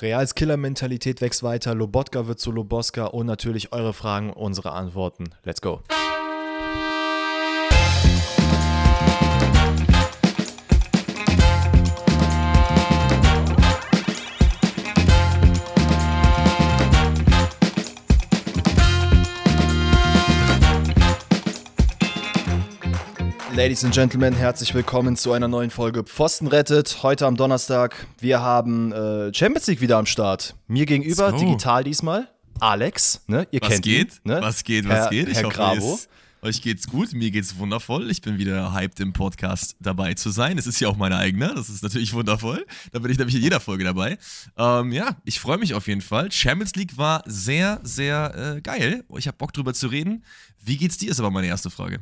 Reals Killer-Mentalität wächst weiter, Lobotka wird zu Loboska und natürlich eure Fragen, unsere Antworten. Let's go. Ladies and Gentlemen, herzlich willkommen zu einer neuen Folge Pfosten rettet. Heute am Donnerstag. Wir haben äh, Champions League wieder am Start. Mir gegenüber, digital diesmal, Alex. Ne? Ihr was kennt geht? Ihn, ne? Was geht? Was Herr, geht? Ich Herr hoffe, Grabo. Euch geht's gut, mir geht's wundervoll. Ich bin wieder hyped im Podcast dabei zu sein. Es ist ja auch meine eigene, das ist natürlich wundervoll. Da bin ich nämlich in jeder Folge dabei. Ähm, ja, ich freue mich auf jeden Fall. Champions League war sehr, sehr äh, geil. Ich habe Bock drüber zu reden. Wie geht's dir, ist aber meine erste Frage.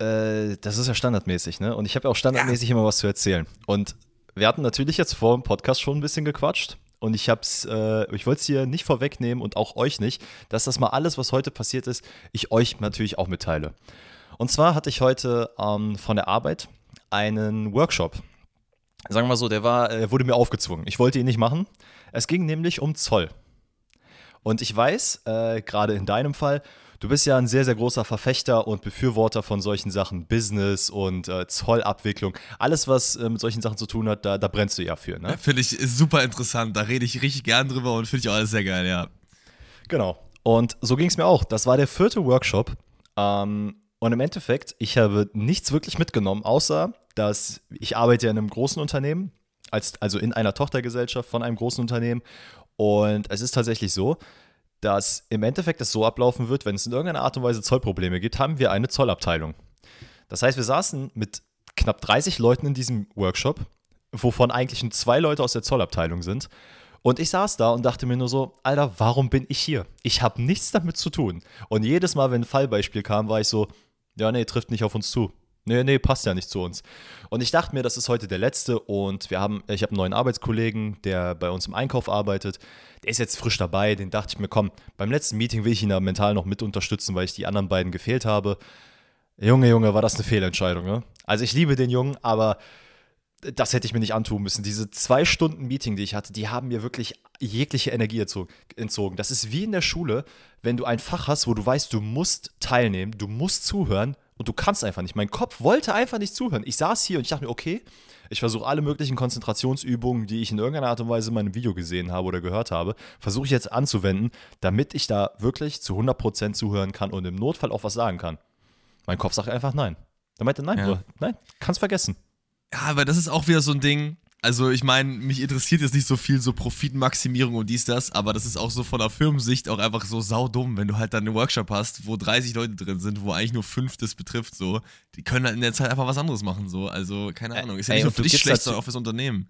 Äh, das ist ja standardmäßig, ne? Und ich habe ja auch standardmäßig ja. immer was zu erzählen. Und wir hatten natürlich jetzt vor dem Podcast schon ein bisschen gequatscht. Und ich hab's, äh, ich wollte es hier nicht vorwegnehmen und auch euch nicht, dass das mal alles, was heute passiert ist, ich euch natürlich auch mitteile. Und zwar hatte ich heute ähm, von der Arbeit einen Workshop. Sagen wir mal so, der war, äh, wurde mir aufgezwungen. Ich wollte ihn nicht machen. Es ging nämlich um Zoll. Und ich weiß, äh, gerade in deinem Fall, Du bist ja ein sehr, sehr großer Verfechter und Befürworter von solchen Sachen, Business und äh, Zollabwicklung. Alles, was äh, mit solchen Sachen zu tun hat, da, da brennst du ja für. Ne? Finde ich super interessant. Da rede ich richtig gern drüber und finde ich auch alles sehr geil, ja. Genau. Und so ging es mir auch. Das war der vierte Workshop. Ähm, und im Endeffekt, ich habe nichts wirklich mitgenommen, außer dass ich arbeite in einem großen Unternehmen, als, also in einer Tochtergesellschaft von einem großen Unternehmen. Und es ist tatsächlich so, dass im Endeffekt es so ablaufen wird, wenn es in irgendeiner Art und Weise Zollprobleme gibt, haben wir eine Zollabteilung. Das heißt, wir saßen mit knapp 30 Leuten in diesem Workshop, wovon eigentlich nur zwei Leute aus der Zollabteilung sind. Und ich saß da und dachte mir nur so, Alter, warum bin ich hier? Ich habe nichts damit zu tun. Und jedes Mal, wenn ein Fallbeispiel kam, war ich so, ja, nee, trifft nicht auf uns zu. Nee, nee, passt ja nicht zu uns. Und ich dachte mir, das ist heute der letzte und wir haben, ich habe einen neuen Arbeitskollegen, der bei uns im Einkauf arbeitet. Der ist jetzt frisch dabei, den dachte ich mir, komm, beim letzten Meeting will ich ihn da mental noch mit unterstützen, weil ich die anderen beiden gefehlt habe. Junge, Junge, war das eine Fehlentscheidung, ne? Also ich liebe den Jungen, aber das hätte ich mir nicht antun müssen. Diese zwei Stunden Meeting, die ich hatte, die haben mir wirklich jegliche Energie entzogen. Das ist wie in der Schule, wenn du ein Fach hast, wo du weißt, du musst teilnehmen, du musst zuhören und du kannst einfach nicht. Mein Kopf wollte einfach nicht zuhören. Ich saß hier und ich dachte mir, okay, ich versuche alle möglichen Konzentrationsübungen, die ich in irgendeiner Art und Weise in meinem Video gesehen habe oder gehört habe, versuche ich jetzt anzuwenden, damit ich da wirklich zu 100% zuhören kann und im Notfall auch was sagen kann. Mein Kopf sagt einfach nein. Er meinte, nein, ja. Bruder, nein, kannst vergessen. Ja, aber das ist auch wieder so ein Ding, also ich meine, mich interessiert jetzt nicht so viel so Profitmaximierung und dies, das, aber das ist auch so von der Firmensicht auch einfach so saudumm, wenn du halt dann einen Workshop hast, wo 30 Leute drin sind, wo eigentlich nur fünf das betrifft, so. Die können halt in der Zeit einfach was anderes machen, so. Also, keine Ahnung. Ist ja nicht nur für dich schlecht, sondern auch fürs Unternehmen.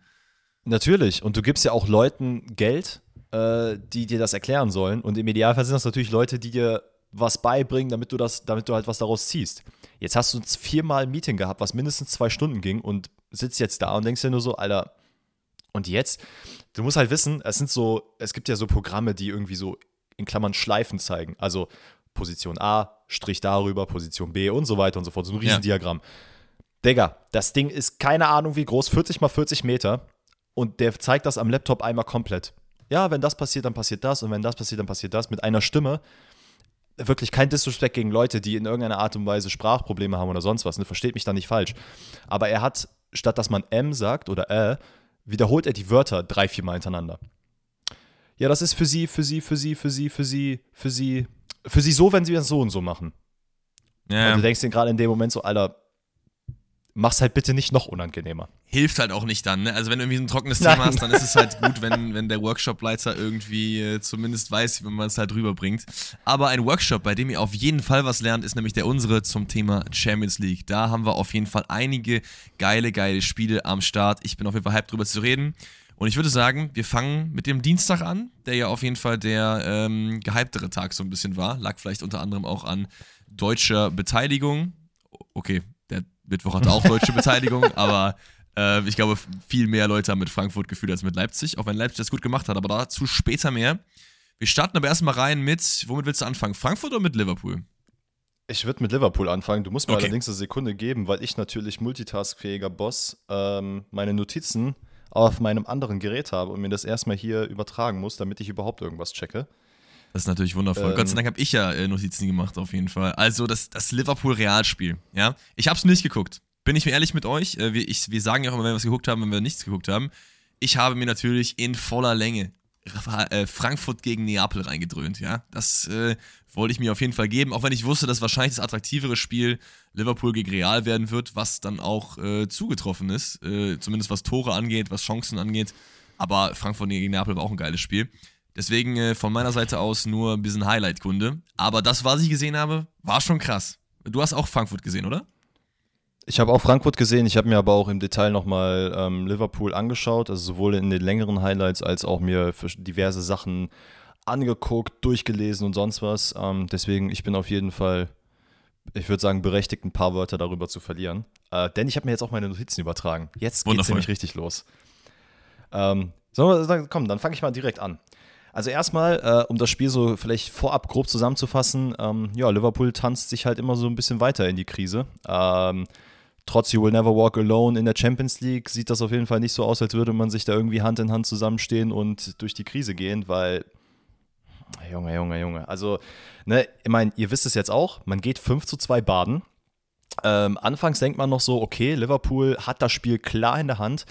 Natürlich. Und du gibst ja auch Leuten Geld, äh, die dir das erklären sollen. Und im Idealfall sind das natürlich Leute, die dir was beibringen, damit du das, damit du halt was daraus ziehst. Jetzt hast du viermal ein Meeting gehabt, was mindestens zwei Stunden ging und sitzt jetzt da und denkst dir nur so, Alter, und jetzt? Du musst halt wissen, es sind so, es gibt ja so Programme, die irgendwie so in Klammern Schleifen zeigen. Also Position A, Strich darüber, Position B und so weiter und so fort. So ein Riesendiagramm. Ja. Digga, das Ding ist keine Ahnung wie groß, 40 mal 40 Meter. Und der zeigt das am Laptop einmal komplett. Ja, wenn das passiert, dann passiert das. Und wenn das passiert, dann passiert das. Mit einer Stimme. Wirklich kein Disrespect gegen Leute, die in irgendeiner Art und Weise Sprachprobleme haben oder sonst was. Ne? Versteht mich da nicht falsch. Aber er hat statt dass man M sagt oder Ä, wiederholt er die Wörter drei, vier Mal hintereinander. Ja, das ist für sie, für sie, für sie, für sie, für sie, für sie, für sie so, wenn sie das so und so machen. Ja. Und du denkst dir gerade in dem Moment so, Alter, mach's halt bitte nicht noch unangenehmer. Hilft halt auch nicht dann, ne? Also wenn du irgendwie ein trockenes Thema hast, dann ist es halt gut, wenn, wenn der Workshop-Leiter irgendwie äh, zumindest weiß, wie man es halt rüberbringt. Aber ein Workshop, bei dem ihr auf jeden Fall was lernt, ist nämlich der unsere zum Thema Champions League. Da haben wir auf jeden Fall einige geile, geile Spiele am Start. Ich bin auf jeden Fall hyped drüber zu reden. Und ich würde sagen, wir fangen mit dem Dienstag an, der ja auf jeden Fall der ähm, gehyptere Tag so ein bisschen war. Lag vielleicht unter anderem auch an deutscher Beteiligung. Okay, Mittwoch hatte auch deutsche Beteiligung, aber äh, ich glaube, viel mehr Leute haben mit Frankfurt gefühlt als mit Leipzig, auch wenn Leipzig das gut gemacht hat, aber dazu später mehr. Wir starten aber erstmal rein mit, womit willst du anfangen? Frankfurt oder mit Liverpool? Ich würde mit Liverpool anfangen. Du musst mir okay. allerdings eine Sekunde geben, weil ich natürlich multitaskfähiger Boss ähm, meine Notizen auf meinem anderen Gerät habe und mir das erstmal hier übertragen muss, damit ich überhaupt irgendwas checke. Das ist natürlich wundervoll. Ähm, Gott sei Dank habe ich ja äh, Notizen gemacht, auf jeden Fall. Also das, das Liverpool-Realspiel, ja. Ich habe es nicht geguckt. Bin ich mir ehrlich mit euch? Äh, wir, ich, wir sagen ja auch immer, wenn wir was geguckt haben, wenn wir nichts geguckt haben. Ich habe mir natürlich in voller Länge äh, Frankfurt gegen Neapel reingedröhnt, ja. Das äh, wollte ich mir auf jeden Fall geben, auch wenn ich wusste, dass wahrscheinlich das attraktivere Spiel Liverpool gegen Real werden wird, was dann auch äh, zugetroffen ist, äh, zumindest was Tore angeht, was Chancen angeht. Aber Frankfurt gegen Neapel war auch ein geiles Spiel. Deswegen äh, von meiner Seite aus nur ein bisschen Highlight-Kunde. Aber das, was ich gesehen habe, war schon krass. Du hast auch Frankfurt gesehen, oder? Ich habe auch Frankfurt gesehen, ich habe mir aber auch im Detail nochmal ähm, Liverpool angeschaut, also sowohl in den längeren Highlights als auch mir diverse Sachen angeguckt, durchgelesen und sonst was. Ähm, deswegen, ich bin auf jeden Fall, ich würde sagen, berechtigt, ein paar Wörter darüber zu verlieren. Äh, denn ich habe mir jetzt auch meine Notizen übertragen. Jetzt geht es nämlich richtig los. Ähm, so, komm, dann fange ich mal direkt an. Also erstmal, äh, um das Spiel so vielleicht vorab grob zusammenzufassen, ähm, ja, Liverpool tanzt sich halt immer so ein bisschen weiter in die Krise. Ähm, trotz You Will Never Walk Alone in der Champions League sieht das auf jeden Fall nicht so aus, als würde man sich da irgendwie Hand in Hand zusammenstehen und durch die Krise gehen, weil Junge, Junge, Junge. Also, ne, ich meine, ihr wisst es jetzt auch, man geht 5 zu 2 baden. Ähm, anfangs denkt man noch so, okay, Liverpool hat das Spiel klar in der Hand.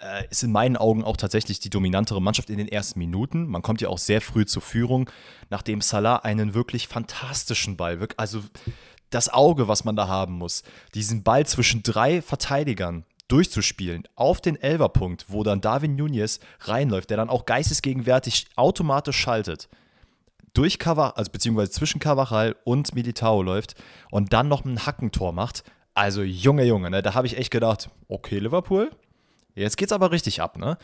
Äh, ist in meinen Augen auch tatsächlich die dominantere Mannschaft in den ersten Minuten. Man kommt ja auch sehr früh zur Führung, nachdem Salah einen wirklich fantastischen Ball, also das Auge, was man da haben muss, diesen Ball zwischen drei Verteidigern durchzuspielen auf den Elverpunkt, wo dann Darwin Nunez reinläuft, der dann auch geistesgegenwärtig automatisch schaltet durch Cavachal, also beziehungsweise zwischen Cavachal und Militao läuft und dann noch ein Hackentor macht. Also Junge, Junge, ne, da habe ich echt gedacht, okay, Liverpool, jetzt geht's aber richtig ab, ne?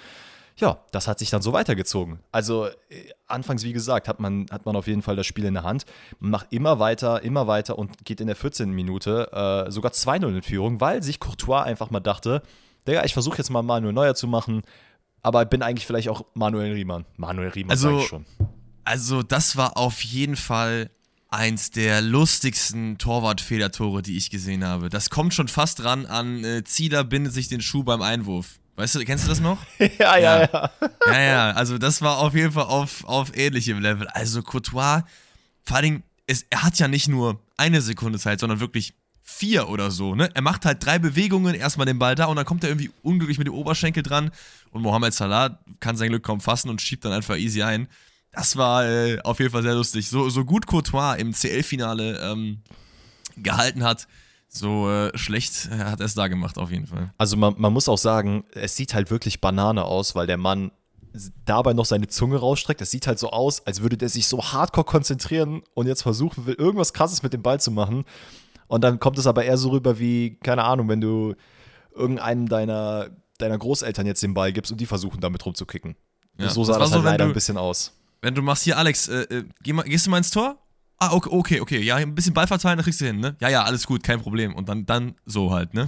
Ja, das hat sich dann so weitergezogen. Also äh, anfangs, wie gesagt, hat man, hat man auf jeden Fall das Spiel in der Hand. Man macht immer weiter, immer weiter und geht in der 14. Minute äh, sogar 2-0 in Führung, weil sich Courtois einfach mal dachte, Digga, ich versuche jetzt mal Manuel Neuer zu machen, aber bin eigentlich vielleicht auch Manuel Riemann. Manuel Riemann also, ich schon. Also, das war auf jeden Fall eins der lustigsten Torwartfedertore, die ich gesehen habe. Das kommt schon fast ran an äh, Zieler bindet sich den Schuh beim Einwurf. Weißt du, kennst du das noch? ja, ja, ja, ja. Ja, also das war auf jeden Fall auf, auf ähnlichem Level. Also Courtois, vor allem, es, er hat ja nicht nur eine Sekunde Zeit, sondern wirklich vier oder so, ne? Er macht halt drei Bewegungen, erstmal den Ball da und dann kommt er irgendwie unglücklich mit dem Oberschenkel dran und Mohamed Salah kann sein Glück kaum fassen und schiebt dann einfach easy ein. Das war äh, auf jeden Fall sehr lustig. So, so gut Courtois im CL-Finale ähm, gehalten hat, so äh, schlecht äh, hat er es da gemacht, auf jeden Fall. Also man, man muss auch sagen, es sieht halt wirklich Banane aus, weil der Mann dabei noch seine Zunge rausstreckt. Es sieht halt so aus, als würde der sich so hardcore konzentrieren und jetzt versuchen will, irgendwas krasses mit dem Ball zu machen. Und dann kommt es aber eher so rüber wie, keine Ahnung, wenn du irgendeinem deiner, deiner Großeltern jetzt den Ball gibst und die versuchen damit rumzukicken. Ja, so sah das, das halt so, leider du, ein bisschen aus. Wenn du machst hier, Alex, äh, äh, geh mal, gehst du mal ins Tor? Ah, okay, okay, okay, ja, ein bisschen Ball verteilen, dann kriegst du hin, ne? Ja, ja, alles gut, kein Problem. Und dann, dann so halt, ne?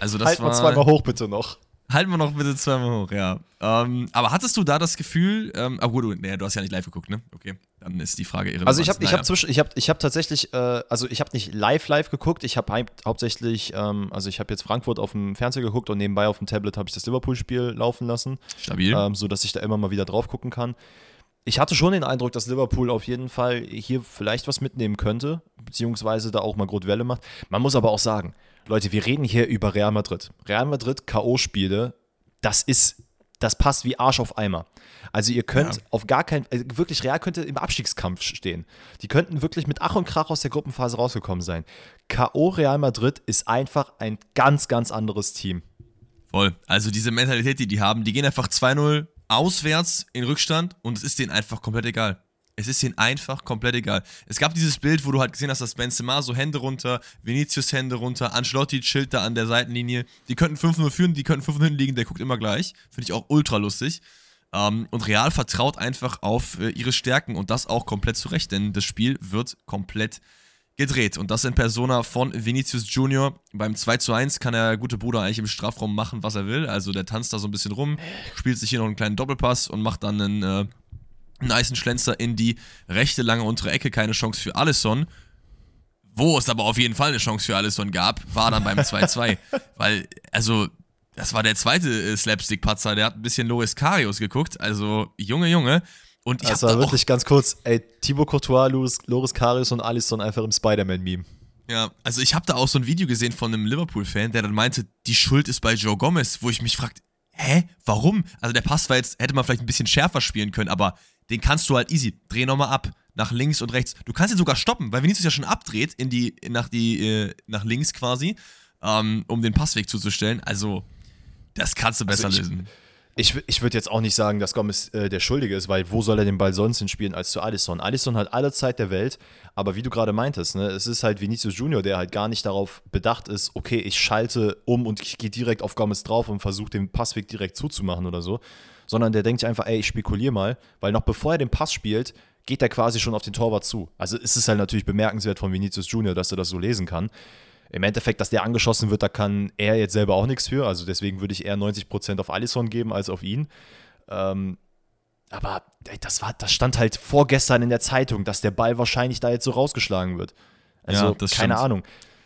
Also das halt war. mal zweimal hoch, bitte noch. Halten wir noch bitte zweimal hoch, ja. Ähm, aber hattest du da das Gefühl, ähm, ah gut, du, nee, du hast ja nicht live geguckt, ne? Okay, dann ist die Frage irrelevant. Also ich habe ich hab zwischen, ich habe ich hab tatsächlich, äh, also ich habe nicht live live geguckt, ich habe hauptsächlich, ähm, also ich habe jetzt Frankfurt auf dem Fernseher geguckt und nebenbei auf dem Tablet habe ich das Liverpool-Spiel laufen lassen. Stabil. Ähm, so dass ich da immer mal wieder drauf gucken kann ich hatte schon den Eindruck, dass Liverpool auf jeden Fall hier vielleicht was mitnehmen könnte, beziehungsweise da auch mal Welle macht. Man muss aber auch sagen, Leute, wir reden hier über Real Madrid. Real Madrid K.O.-Spiele, das ist, das passt wie Arsch auf Eimer. Also ihr könnt ja. auf gar keinen, also wirklich Real könnte im Abstiegskampf stehen. Die könnten wirklich mit Ach und Krach aus der Gruppenphase rausgekommen sein. K.O. Real Madrid ist einfach ein ganz, ganz anderes Team. Voll. Also diese Mentalität, die die haben, die gehen einfach 2-0 auswärts in Rückstand und es ist denen einfach komplett egal. Es ist ihnen einfach komplett egal. Es gab dieses Bild, wo du halt gesehen hast, dass Benzema so Hände runter, Vinicius Hände runter, Ancelotti chillt da an der Seitenlinie. Die könnten 5-0 führen, die könnten 5-0 liegen, der guckt immer gleich. Finde ich auch ultra lustig. Ähm, und Real vertraut einfach auf äh, ihre Stärken und das auch komplett zurecht, denn das Spiel wird komplett gedreht. Und das in Persona von Vinicius Junior. Beim 2 zu 1 kann der gute Bruder eigentlich im Strafraum machen, was er will. Also der tanzt da so ein bisschen rum, spielt sich hier noch einen kleinen Doppelpass und macht dann einen äh, niceen Schlenzer in die rechte lange untere Ecke. Keine Chance für Alisson. Wo es aber auf jeden Fall eine Chance für Alisson gab, war dann beim 2-2. Weil, also, Das war der zweite äh, Slapstick-Patzer, der hat ein bisschen Loris Karius geguckt. Also, Junge, Junge. Und ich das war wirklich ganz kurz, ey, Thibaut Courtois, Loris, Loris Karius und Alisson einfach im Spider-Man-Meme. Ja, also ich habe da auch so ein Video gesehen von einem Liverpool-Fan, der dann meinte, die Schuld ist bei Joe Gomez, wo ich mich fragte, hä, warum? Also der Pass war jetzt, hätte man vielleicht ein bisschen schärfer spielen können, aber den kannst du halt easy, dreh nochmal ab, nach links und rechts. Du kannst ihn sogar stoppen, weil Vinicius ja schon abdreht in die, nach, die, äh, nach links quasi, ähm, um den Passweg zuzustellen. Also, das kannst du also besser also ich, lösen. Ich, ich würde jetzt auch nicht sagen, dass Gomez äh, der Schuldige ist, weil wo soll er den Ball sonst hinspielen als zu Alisson? Alisson hat alle Zeit der Welt, aber wie du gerade meintest, ne, es ist halt Vinicius Junior, der halt gar nicht darauf bedacht ist, okay, ich schalte um und ich gehe direkt auf Gomez drauf und versuche den Passweg direkt zuzumachen oder so, sondern der denkt einfach, ey, ich spekuliere mal, weil noch bevor er den Pass spielt, geht er quasi schon auf den Torwart zu. Also ist es halt natürlich bemerkenswert von Vinicius Junior, dass er das so lesen kann im Endeffekt, dass der angeschossen wird, da kann er jetzt selber auch nichts für. Also deswegen würde ich eher 90% auf Alisson geben als auf ihn. Ähm, aber ey, das, war, das stand halt vorgestern in der Zeitung, dass der Ball wahrscheinlich da jetzt so rausgeschlagen wird. Also ja, keine stimmt. Ahnung.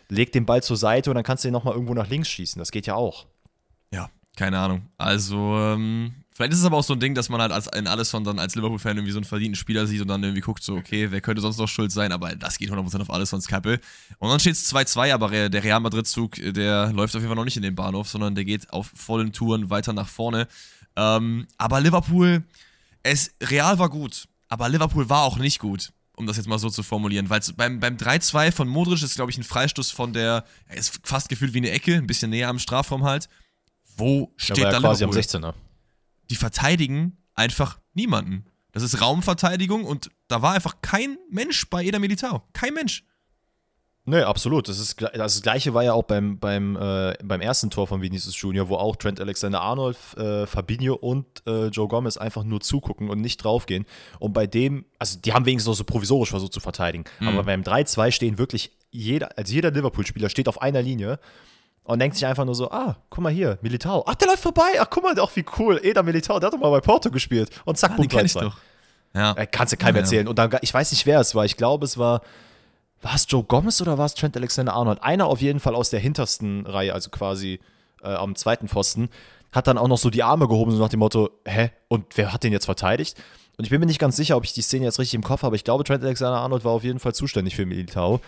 Leg den Ball zur Seite und dann kannst du ihn nochmal irgendwo nach links schießen. Das geht ja auch. Ja, keine Ahnung. Also, ähm, Vielleicht ist es aber auch so ein Ding, dass man halt als, in alles von dann als Liverpool-Fan irgendwie so einen verdienten Spieler sieht und dann irgendwie guckt, so, okay, wer könnte sonst noch schuld sein, aber das geht 100% auf alles von Kappe. Und dann steht es 2-2, aber der Real Madrid-Zug, der läuft auf jeden Fall noch nicht in den Bahnhof, sondern der geht auf vollen Touren weiter nach vorne. Ähm, aber Liverpool, es, Real war gut, aber Liverpool war auch nicht gut um das jetzt mal so zu formulieren. Weil beim, beim 3-2 von Modric ist, glaube ich, ein Freistoß von der, er ist fast gefühlt wie eine Ecke, ein bisschen näher am Strafraum halt. Wo steht ja, da quasi Liverpool? am 16er die verteidigen einfach niemanden. Das ist Raumverteidigung und da war einfach kein Mensch bei Eder Militao. Kein Mensch. Nee, absolut. Das, ist, das Gleiche war ja auch beim, beim, äh, beim ersten Tor von Vinicius Junior, wo auch Trent Alexander-Arnold, äh, Fabinho und äh, Joe Gomez einfach nur zugucken und nicht draufgehen. Und bei dem, also die haben wenigstens auch so provisorisch versucht zu verteidigen. Mhm. Aber beim 3-2 stehen wirklich jeder, also jeder Liverpool-Spieler steht auf einer Linie und denkt sich einfach nur so, ah, guck mal hier, Militao. Ach, der läuft vorbei. Ach, guck mal, auch wie cool. Eda Militao, der hat doch mal bei Porto gespielt. Und zack, ah, Punkt kenn ich doch. Ja. Äh, kannst du keinem ja, erzählen. Und dann, ich weiß nicht, wer es war. Ich glaube, es war, war es Joe Gomez oder war es Trent Alexander-Arnold? Einer auf jeden Fall aus der hintersten Reihe, also quasi äh, am zweiten Pfosten, hat dann auch noch so die Arme gehoben, so nach dem Motto, hä, und wer hat den jetzt verteidigt? Und ich bin mir nicht ganz sicher, ob ich die Szene jetzt richtig im Kopf habe. Ich glaube, Trent Alexander-Arnold war auf jeden Fall zuständig für Militao.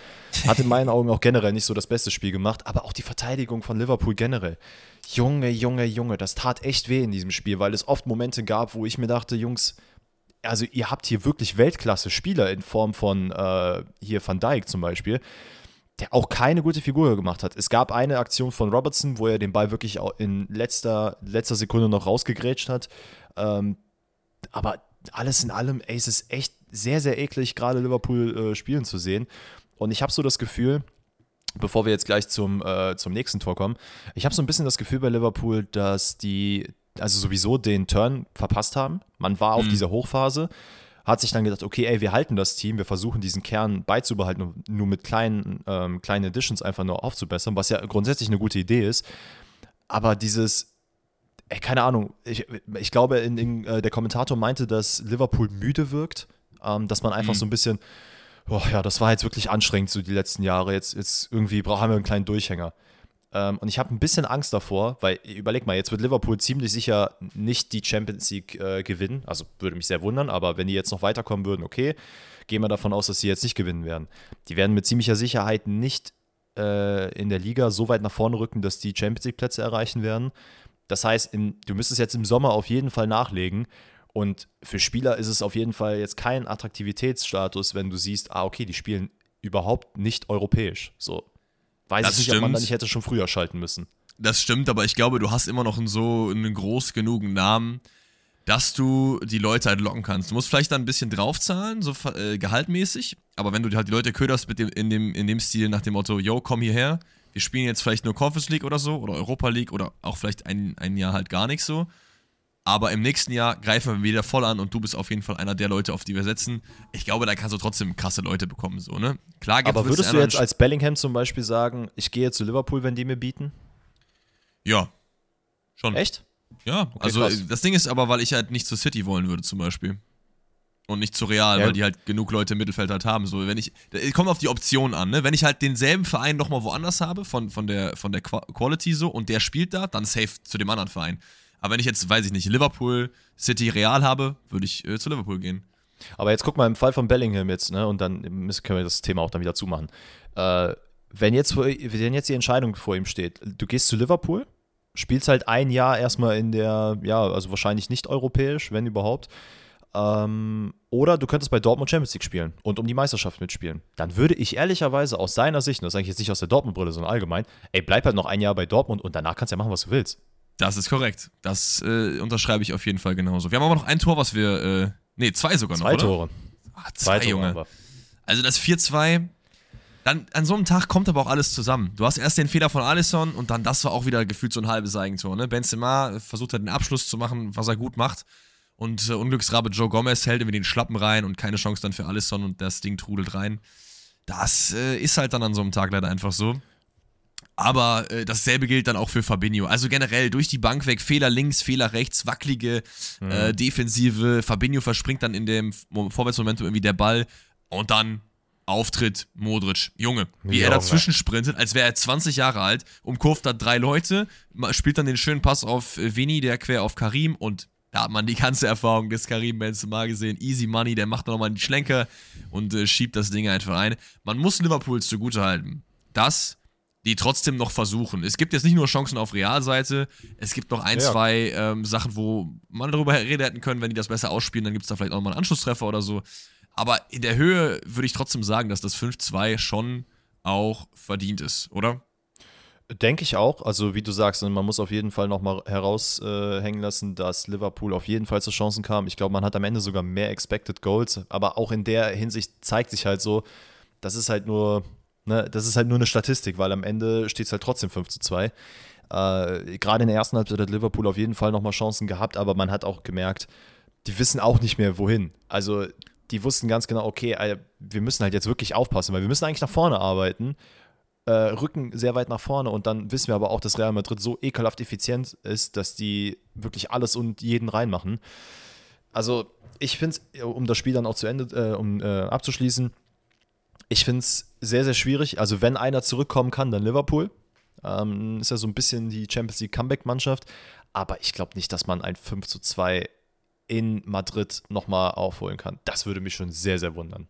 Hat in meinen Augen auch generell nicht so das beste Spiel gemacht, aber auch die Verteidigung von Liverpool generell. Junge, Junge, Junge, das tat echt weh in diesem Spiel, weil es oft Momente gab, wo ich mir dachte, Jungs, also ihr habt hier wirklich Weltklasse-Spieler in Form von äh, hier Van Dijk zum Beispiel, der auch keine gute Figur gemacht hat. Es gab eine Aktion von Robertson, wo er den Ball wirklich in letzter, letzter Sekunde noch rausgegrätscht hat. Ähm, aber alles in allem, ey, es ist echt sehr, sehr eklig, gerade Liverpool äh, spielen zu sehen. Und ich habe so das Gefühl, bevor wir jetzt gleich zum, äh, zum nächsten Tor kommen, ich habe so ein bisschen das Gefühl bei Liverpool, dass die also sowieso den Turn verpasst haben. Man war auf mhm. dieser Hochphase, hat sich dann gedacht, okay, ey, wir halten das Team, wir versuchen diesen Kern beizubehalten und nur mit kleinen, ähm, kleinen Additions einfach nur aufzubessern, was ja grundsätzlich eine gute Idee ist. Aber dieses, ey, keine Ahnung, ich, ich glaube, in, in, äh, der Kommentator meinte, dass Liverpool müde wirkt, ähm, dass man einfach mhm. so ein bisschen, boah, ja, das war jetzt wirklich anstrengend so die letzten Jahre, jetzt, jetzt irgendwie haben wir einen kleinen Durchhänger. Ähm, und ich habe ein bisschen Angst davor, weil überleg mal, jetzt wird Liverpool ziemlich sicher nicht die Champions League äh, gewinnen, also würde mich sehr wundern, aber wenn die jetzt noch weiterkommen würden, okay, gehen wir davon aus, dass sie jetzt nicht gewinnen werden. Die werden mit ziemlicher Sicherheit nicht äh, in der Liga so weit nach vorne rücken, dass die Champions League Plätze erreichen werden. Das heißt, in, du müsstest jetzt im Sommer auf jeden Fall nachlegen. Und für Spieler ist es auf jeden Fall jetzt kein Attraktivitätsstatus, wenn du siehst, ah, okay, die spielen überhaupt nicht europäisch. So. Weiß das ich nicht, stimmt. ob man da nicht hätte schon früher schalten müssen. Das stimmt, aber ich glaube, du hast immer noch einen so einen groß genugen Namen, dass du die Leute halt locken kannst. Du musst vielleicht dann ein bisschen draufzahlen, so äh, gehaltmäßig, aber wenn du halt die Leute köderst mit dem, in, dem, in dem Stil nach dem Motto, yo, komm hierher, wir spielen jetzt vielleicht nur Conference League oder so oder Europa League oder auch vielleicht ein, ein Jahr halt gar nicht so. Aber im nächsten Jahr greifen wir wieder voll an und du bist auf jeden Fall einer der Leute, auf die wir setzen. Ich glaube, da kannst du trotzdem krasse Leute bekommen, so, ne? Klar Aber würdest du jetzt als Bellingham zum Beispiel sagen, ich gehe zu Liverpool, wenn die mir bieten? Ja. Schon. Echt? Ja, okay, also krass. das Ding ist aber, weil ich halt nicht zur City wollen würde, zum Beispiel. Und nicht zu Real, ja. weil die halt genug Leute im Mittelfeld halt haben. So, wenn ich, kommt auf die Option an, ne? Wenn ich halt denselben Verein nochmal woanders habe, von, von, der, von der Quality so, und der spielt da, dann safe zu dem anderen Verein. Aber wenn ich jetzt, weiß ich nicht, Liverpool, City, Real habe, würde ich äh, zu Liverpool gehen. Aber jetzt guck mal im Fall von Bellingham jetzt, ne? Und dann können wir das Thema auch dann wieder zumachen. Äh, wenn jetzt, wenn jetzt die Entscheidung vor ihm steht, du gehst zu Liverpool, spielst halt ein Jahr erstmal in der, ja, also wahrscheinlich nicht europäisch, wenn überhaupt. Ähm, oder du könntest bei Dortmund Champions League spielen und um die Meisterschaft mitspielen. Dann würde ich ehrlicherweise aus seiner Sicht, und das sage ich jetzt nicht aus der Dortmund-Brille, sondern allgemein, ey, bleib halt noch ein Jahr bei Dortmund und danach kannst du ja machen, was du willst. Das ist korrekt. Das äh, unterschreibe ich auf jeden Fall genauso. Wir haben aber noch ein Tor, was wir, äh, nee, zwei sogar noch, Zwei Tore. Ach, zwei, zwei Junge. Tore also das 4-2, dann an so einem Tag kommt aber auch alles zusammen. Du hast erst den Fehler von Alisson und dann das war auch wieder gefühlt so ein halbes Eigentor. Ne? Benzema versucht hat den Abschluss zu machen, was er gut macht. Und äh, Unglücksrabe Joe Gomez hält irgendwie den Schlappen rein und keine Chance dann für Alisson und das Ding trudelt rein. Das äh, ist halt dann an so einem Tag leider einfach so. Aber äh, dasselbe gilt dann auch für Fabinho. Also generell durch die Bank weg, Fehler links, Fehler rechts, wackelige mhm. äh, Defensive. Fabinho verspringt dann in dem Vorwärtsmomentum irgendwie der Ball und dann Auftritt Modric. Junge, wie Junge. er dazwischen sprintet, als wäre er 20 Jahre alt, umkurft da drei Leute, spielt dann den schönen Pass auf äh, Vini, der quer auf Karim und da hat man die ganze Erfahrung des Karim Benzema gesehen. Easy Money, der macht nochmal den Schlenker und äh, schiebt das Ding einfach ein. Man muss Liverpool zugutehalten, dass die trotzdem noch versuchen. Es gibt jetzt nicht nur Chancen auf Realseite, es gibt noch ein, ja. zwei ähm, Sachen, wo man darüber reden hätten können, wenn die das besser ausspielen, dann gibt es da vielleicht auch mal einen Anschlusstreffer oder so. Aber in der Höhe würde ich trotzdem sagen, dass das 5-2 schon auch verdient ist, oder? Denke ich auch. Also, wie du sagst, man muss auf jeden Fall nochmal heraushängen äh, lassen, dass Liverpool auf jeden Fall zu Chancen kam. Ich glaube, man hat am Ende sogar mehr Expected Goals, aber auch in der Hinsicht zeigt sich halt so, das ist halt nur, ne, das ist halt nur eine Statistik, weil am Ende steht es halt trotzdem 5 zu 2. Äh, Gerade in der ersten Halbzeit hat Liverpool auf jeden Fall nochmal Chancen gehabt, aber man hat auch gemerkt, die wissen auch nicht mehr wohin. Also die wussten ganz genau, okay, wir müssen halt jetzt wirklich aufpassen, weil wir müssen eigentlich nach vorne arbeiten, äh, rücken sehr weit nach vorne und dann wissen wir aber auch, dass Real Madrid so ekelhaft effizient ist, dass die wirklich alles und jeden reinmachen. Also ich finde es, um das Spiel dann auch zu Ende, äh, um äh, abzuschließen, ich finde es sehr, sehr schwierig. Also wenn einer zurückkommen kann, dann Liverpool. Ähm, ist ja so ein bisschen die Champions League Comeback-Mannschaft. Aber ich glaube nicht, dass man ein 5 zu 2 in Madrid nochmal aufholen kann. Das würde mich schon sehr, sehr wundern.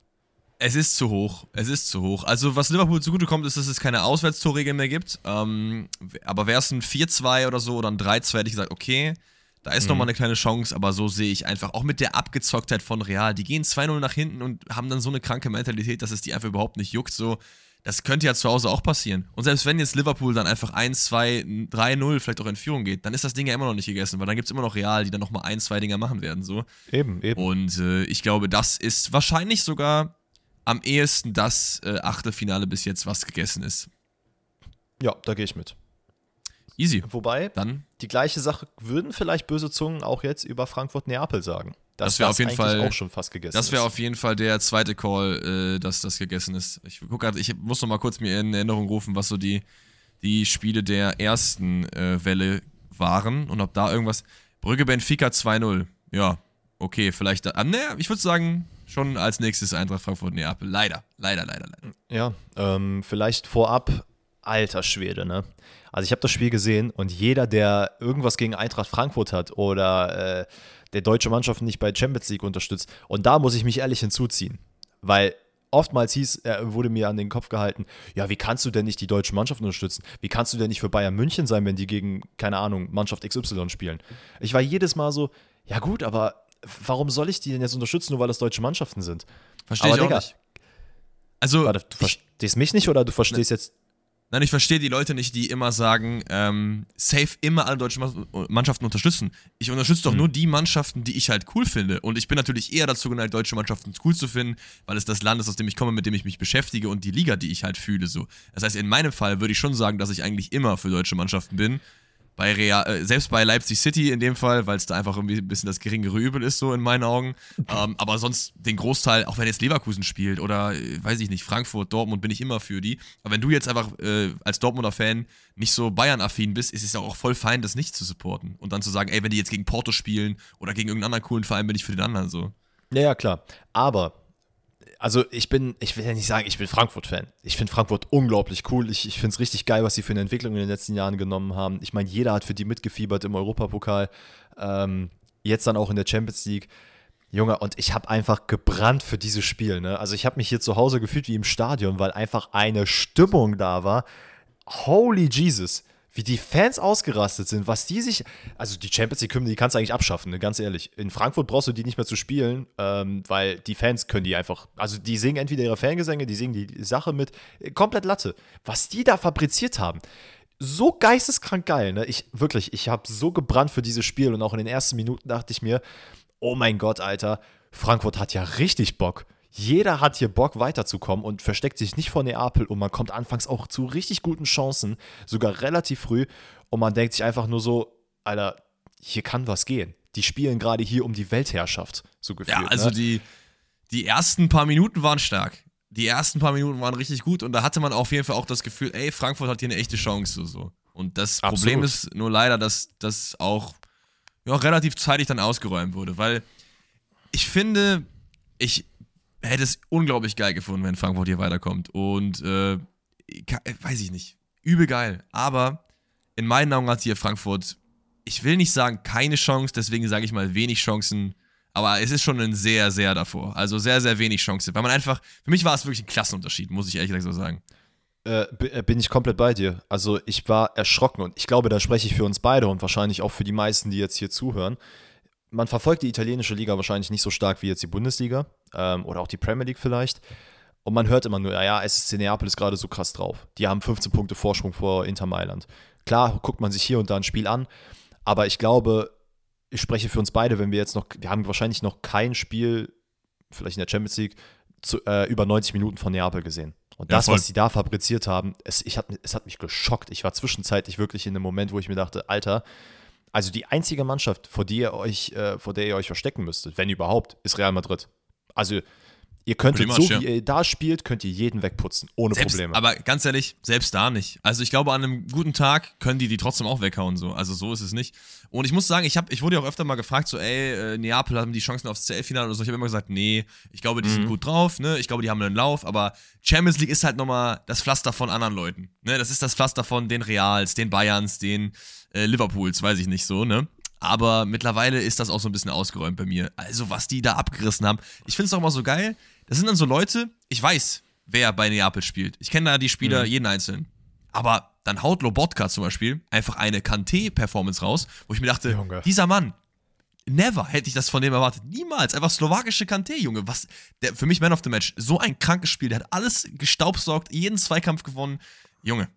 Es ist zu hoch. Es ist zu hoch. Also, was Liverpool zugutekommt, ist, dass es keine Auswärtstorregel mehr gibt. Ähm, aber wäre es ein 4-2 oder so oder ein 3-2, hätte ich gesagt, okay, da ist mhm. nochmal eine kleine Chance, aber so sehe ich einfach, auch mit der Abgezocktheit von Real, die gehen 2-0 nach hinten und haben dann so eine kranke Mentalität, dass es die einfach überhaupt nicht juckt. So, das könnte ja zu Hause auch passieren. Und selbst wenn jetzt Liverpool dann einfach 1, 2, 3-0 vielleicht auch in Führung geht, dann ist das Ding ja immer noch nicht gegessen, weil dann gibt es immer noch Real, die dann nochmal ein, zwei Dinger machen werden. So. Eben, eben. Und äh, ich glaube, das ist wahrscheinlich sogar am ehesten das äh, Achtelfinale bis jetzt, was gegessen ist. Ja, da gehe ich mit. Easy. Wobei, dann die gleiche Sache würden vielleicht böse Zungen auch jetzt über Frankfurt-Neapel sagen. Das wäre auf jeden Fall auch schon fast gegessen. Das wäre auf jeden Fall der zweite Call, äh, dass das gegessen ist. Ich guck grad, ich muss noch mal kurz mir in Erinnerung rufen, was so die, die Spiele der ersten äh, Welle waren und ob da irgendwas. Brügge Benfica 2-0. Ja, okay, vielleicht. Ah, ne, ich würde sagen, schon als nächstes Eintracht Frankfurt Neapel. Leider, leider, leider, leider. Ja, ähm, vielleicht vorab, alter Schwede, ne? Also ich habe das Spiel gesehen und jeder, der irgendwas gegen Eintracht Frankfurt hat oder äh, der deutsche Mannschaft nicht bei Champions League unterstützt. Und da muss ich mich ehrlich hinzuziehen, weil oftmals hieß, er wurde mir an den Kopf gehalten, ja, wie kannst du denn nicht die deutsche Mannschaft unterstützen? Wie kannst du denn nicht für Bayern München sein, wenn die gegen, keine Ahnung, Mannschaft XY spielen? Ich war jedes Mal so, ja gut, aber warum soll ich die denn jetzt unterstützen, nur weil das deutsche Mannschaften sind? Verstehe ich Digga, auch nicht. Also, warte, du verstehst mich nicht oder du verstehst ne, jetzt Nein, ich verstehe die Leute nicht, die immer sagen, ähm, safe immer alle deutschen Mannschaften unterstützen. Ich unterstütze doch mhm. nur die Mannschaften, die ich halt cool finde. Und ich bin natürlich eher dazu geneigt, deutsche Mannschaften cool zu finden, weil es das Land ist, aus dem ich komme, mit dem ich mich beschäftige und die Liga, die ich halt fühle. So. Das heißt, in meinem Fall würde ich schon sagen, dass ich eigentlich immer für deutsche Mannschaften bin bei Real, äh, selbst bei Leipzig City in dem Fall, weil es da einfach irgendwie ein bisschen das geringere Übel ist, so in meinen Augen. Ähm, aber sonst den Großteil, auch wenn jetzt Leverkusen spielt oder äh, weiß ich nicht, Frankfurt, Dortmund, bin ich immer für die. Aber wenn du jetzt einfach äh, als Dortmunder Fan nicht so Bayern-affin bist, ist es ja auch voll fein, das nicht zu supporten. Und dann zu sagen, ey, wenn die jetzt gegen Porto spielen oder gegen irgendeinen anderen coolen Verein, bin ich für den anderen so. Ja, ja, klar. Aber, also ich bin, ich will ja nicht sagen, ich bin Frankfurt-Fan. Ich finde Frankfurt unglaublich cool. Ich, ich finde es richtig geil, was sie für eine Entwicklung in den letzten Jahren genommen haben. Ich meine, jeder hat für die mitgefiebert im Europapokal. Ähm, jetzt dann auch in der Champions League. Junge, und ich habe einfach gebrannt für dieses Spiel. Ne? Also ich habe mich hier zu Hause gefühlt wie im Stadion, weil einfach eine Stimmung da war. Holy Jesus wie die Fans ausgerastet sind, was die sich, also die Champions League Hymne, die kannst du eigentlich abschaffen, ne? ganz ehrlich. In Frankfurt brauchst du die nicht mehr zu spielen, ähm, weil die Fans können die einfach, also die singen entweder ihre Fangesänge, die singen die Sache mit, komplett Latte. Was die da fabriziert haben, so geisteskrank geil, ne? Ich wirklich, ich habe so gebrannt für dieses Spiel und auch in den ersten Minuten dachte ich mir, oh mein Gott, Alter, Frankfurt hat ja richtig Bock. Jeder hat hier Bock weiterzukommen und versteckt sich nicht vor Neapel und man kommt anfangs auch zu richtig guten Chancen, sogar relativ früh und man denkt sich einfach nur so, Alter, hier kann was gehen. Die spielen gerade hier um die Weltherrschaft, so gefühlt. Ja, also ne? die, die ersten paar Minuten waren stark. Die ersten paar Minuten waren richtig gut und da hatte man auf jeden Fall auch das Gefühl, ey, Frankfurt hat hier eine echte Chance. So. Und das Absolut. Problem ist nur leider, dass das auch ja, relativ zeitig dann ausgeräumt wurde, weil ich finde, ich hätte es unglaublich geil gefunden, wenn Frankfurt hier weiterkommt. Und äh, weiß ich nicht, übel geil. Aber in meinen Augen hat hier Frankfurt, ich will nicht sagen keine Chance, deswegen sage ich mal wenig Chancen. Aber es ist schon ein sehr, sehr davor. Also sehr, sehr wenig Chance. Weil man einfach, für mich war es wirklich ein Klassenunterschied, muss ich ehrlich gesagt so sagen. Äh, bin ich komplett bei dir. Also ich war erschrocken und ich glaube, da spreche ich für uns beide und wahrscheinlich auch für die meisten, die jetzt hier zuhören. Man verfolgt die italienische Liga wahrscheinlich nicht so stark wie jetzt die Bundesliga ähm, oder auch die Premier League vielleicht. Und man hört immer nur, ja, SSC Neapel ist gerade so krass drauf. Die haben 15 Punkte Vorsprung vor Inter Mailand. Klar, guckt man sich hier und da ein Spiel an, aber ich glaube, ich spreche für uns beide, wenn wir jetzt noch, wir haben wahrscheinlich noch kein Spiel, vielleicht in der Champions League, zu, äh, über 90 Minuten von Neapel gesehen. Und das, ja, was sie da fabriziert haben, es, ich hat, es hat mich geschockt. Ich war zwischenzeitlich wirklich in einem Moment, wo ich mir dachte, Alter, also die einzige Mannschaft, vor der ihr euch, äh, vor der ihr euch verstecken müsstet, wenn überhaupt, ist Real Madrid. Also Ihr könntet, much, so wie ja. ihr da spielt, könnt ihr jeden wegputzen, ohne selbst, Probleme. Aber ganz ehrlich, selbst da nicht. Also ich glaube, an einem guten Tag können die die trotzdem auch weghauen. So. Also so ist es nicht. Und ich muss sagen, ich, hab, ich wurde ja auch öfter mal gefragt, so, ey, äh, Neapel haben die Chancen aufs CL-Finale oder so. Ich habe immer gesagt, nee, ich glaube, die mhm. sind gut drauf, ne? Ich glaube, die haben einen Lauf, aber Champions League ist halt nochmal das Pflaster von anderen Leuten. Ne? Das ist das Pflaster von den Reals, den Bayerns, den äh, Liverpools, weiß ich nicht so, ne? Aber mittlerweile ist das auch so ein bisschen ausgeräumt bei mir. Also, was die da abgerissen haben. Ich finde es auch immer so geil das sind dann so Leute, ich weiß, wer bei Neapel spielt. Ich kenne da die Spieler, mhm. jeden einzelnen. Aber dann haut Lobotka zum Beispiel einfach eine Kante-Performance raus, wo ich mir dachte, Junge. dieser Mann, never hätte ich das von dem erwartet. Niemals. Einfach slowakische Kante, Junge. Was, der, für mich Man of the Match. So ein krankes Spiel. Der hat alles gestaubsaugt, jeden Zweikampf gewonnen. Junge,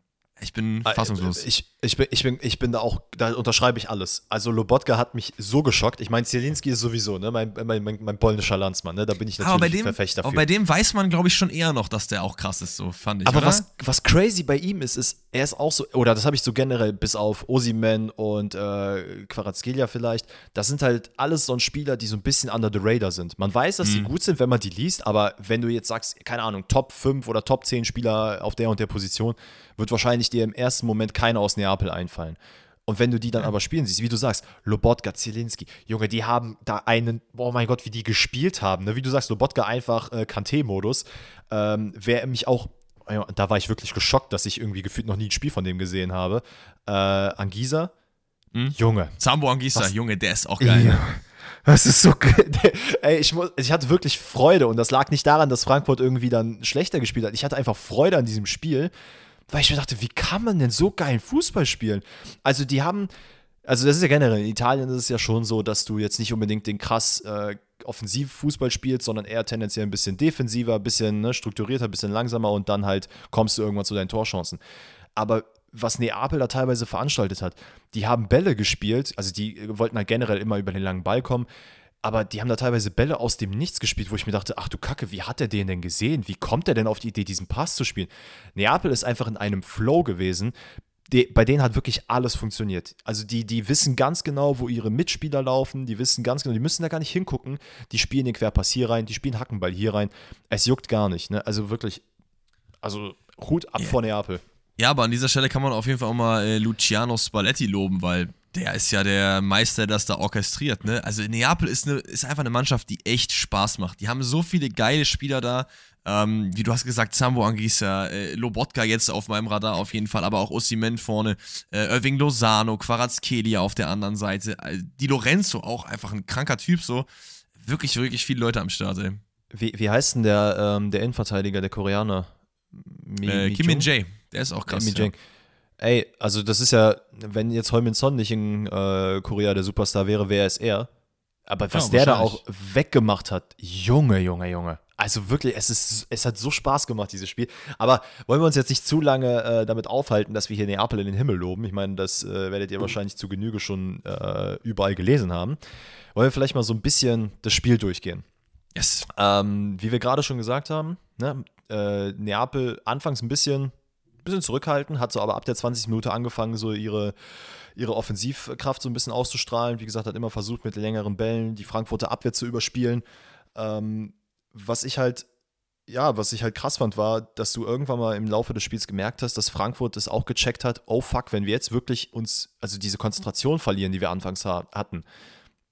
ich bin äh, fassungslos. Ich, ich, bin, ich, bin, ich bin da auch, da unterschreibe ich alles. Also Lobotka hat mich so geschockt. Ich meine, Zielinski ist sowieso, ne, mein, mein, mein, mein polnischer Landsmann, ne? Da bin ich natürlich aber bei dem, Verfechter für. Aber bei dem weiß man, glaube ich, schon eher noch, dass der auch krass ist, so fand ich. Aber oder? was, was crazy bei ihm ist, ist, er ist auch so, oder das habe ich so generell, bis auf Osimen und äh, Quarazgelia vielleicht, das sind halt alles so Spieler, die so ein bisschen under the radar sind. Man weiß, dass mhm. sie gut sind, wenn man die liest, aber wenn du jetzt sagst, keine Ahnung, Top 5 oder Top 10 Spieler auf der und der Position, wird wahrscheinlich dir im ersten Moment keiner aus Neapel einfallen. Und wenn du die dann aber spielen siehst, wie du sagst, Lobotka, Zielinski, Junge, die haben da einen, oh mein Gott, wie die gespielt haben. Ne? Wie du sagst, Lobotka einfach äh, Kante-Modus. Ähm, Wer mich auch, da war ich wirklich geschockt, dass ich irgendwie gefühlt noch nie ein Spiel von dem gesehen habe. Äh, Angisa, hm? Junge. Sambo Angisa, was? Junge, der ist auch geil. Ja. Das ist so. Ey, ich, muss, ich hatte wirklich Freude und das lag nicht daran, dass Frankfurt irgendwie dann schlechter gespielt hat. Ich hatte einfach Freude an diesem Spiel, weil ich mir dachte, wie kann man denn so geilen Fußball spielen? Also die haben, also das ist ja generell, in Italien ist es ja schon so, dass du jetzt nicht unbedingt den krass äh, offensiv Fußball spielst, sondern eher tendenziell ein bisschen defensiver, ein bisschen ne, strukturierter, ein bisschen langsamer und dann halt kommst du irgendwann zu deinen Torchancen. Aber was Neapel da teilweise veranstaltet hat, die haben Bälle gespielt, also die wollten halt generell immer über den langen Ball kommen aber die haben da teilweise Bälle aus dem Nichts gespielt, wo ich mir dachte, ach du Kacke, wie hat er den denn gesehen? Wie kommt er denn auf die Idee, diesen Pass zu spielen? Neapel ist einfach in einem Flow gewesen. Die, bei denen hat wirklich alles funktioniert. Also die, die wissen ganz genau, wo ihre Mitspieler laufen, die wissen ganz genau, die müssen da gar nicht hingucken, die spielen den Querpass hier rein, die spielen Hackenball hier rein. Es juckt gar nicht, ne? Also wirklich, also Hut ab yeah. vor Neapel. Ja, aber an dieser Stelle kann man auf jeden Fall auch mal äh, Luciano Spalletti loben, weil Der ist ja der Meister, der das da orchestriert, ne? Also Neapel ist, eine, ist einfach eine Mannschaft, die echt Spaß macht. Die haben so viele geile Spieler da. Ähm, wie du hast gesagt, Sambo Anguissa, äh, Lobotka jetzt auf meinem Radar auf jeden Fall, aber auch Ossimen vorne, äh, Irving Lozano, Quarazkelia auf der anderen Seite, äh, Di Lorenzo auch einfach ein kranker Typ so. Wirklich, wirklich viele Leute am Start, ey. Wie, wie heißt denn der, ähm, der Innenverteidiger, der Koreaner? Mi, äh, Kim Min Jae, der ist auch krass. Ja, Ey, also das ist ja, wenn jetzt Heumin Son nicht in äh, Korea der Superstar wäre, wäre es er. Aber was ja, der da auch weggemacht hat, Junge, Junge, Junge. Also wirklich, es, ist, es hat so Spaß gemacht, dieses Spiel. Aber wollen wir uns jetzt nicht zu lange äh, damit aufhalten, dass wir hier Neapel in den Himmel loben? Ich meine, das äh, werdet ihr wahrscheinlich zu Genüge schon äh, überall gelesen haben. Wollen wir vielleicht mal so ein bisschen das Spiel durchgehen? Yes. Ähm, wie wir gerade schon gesagt haben, ne, äh, Neapel anfangs ein bisschen bisschen zurückhaltend, hat so aber ab der 20 Minute angefangen, so ihre, ihre Offensivkraft so ein bisschen auszustrahlen. Wie gesagt, hat immer versucht, mit längeren Bällen die Frankfurter Abwehr zu überspielen. Ähm, was ich halt ja, was ich halt krass fand, war, dass du irgendwann mal im Laufe des Spiels gemerkt hast, dass Frankfurt es auch gecheckt hat, oh fuck, wenn wir jetzt wirklich uns, also diese Konzentration verlieren, die wir anfangs hatten,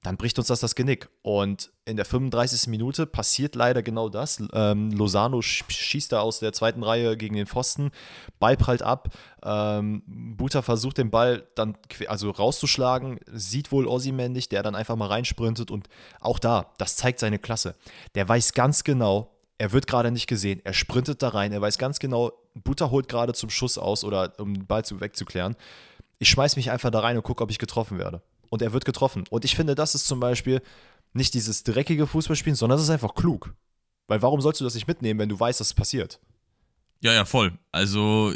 dann bricht uns das das Genick. Und in der 35. Minute passiert leider genau das. Ähm, Lozano schießt da aus der zweiten Reihe gegen den Pfosten, Ball prallt ab. Ähm, Buta versucht den Ball dann also rauszuschlagen, sieht wohl Ossiman nicht, der dann einfach mal reinsprintet. Und auch da, das zeigt seine Klasse. Der weiß ganz genau, er wird gerade nicht gesehen, er sprintet da rein, er weiß ganz genau, Buta holt gerade zum Schuss aus oder um den Ball zu wegzuklären. Ich schmeiß mich einfach da rein und gucke, ob ich getroffen werde und er wird getroffen. Und ich finde, das ist zum Beispiel nicht dieses dreckige Fußballspielen, sondern das ist einfach klug. Weil warum sollst du das nicht mitnehmen, wenn du weißt, dass es passiert? Ja, ja, voll. Also,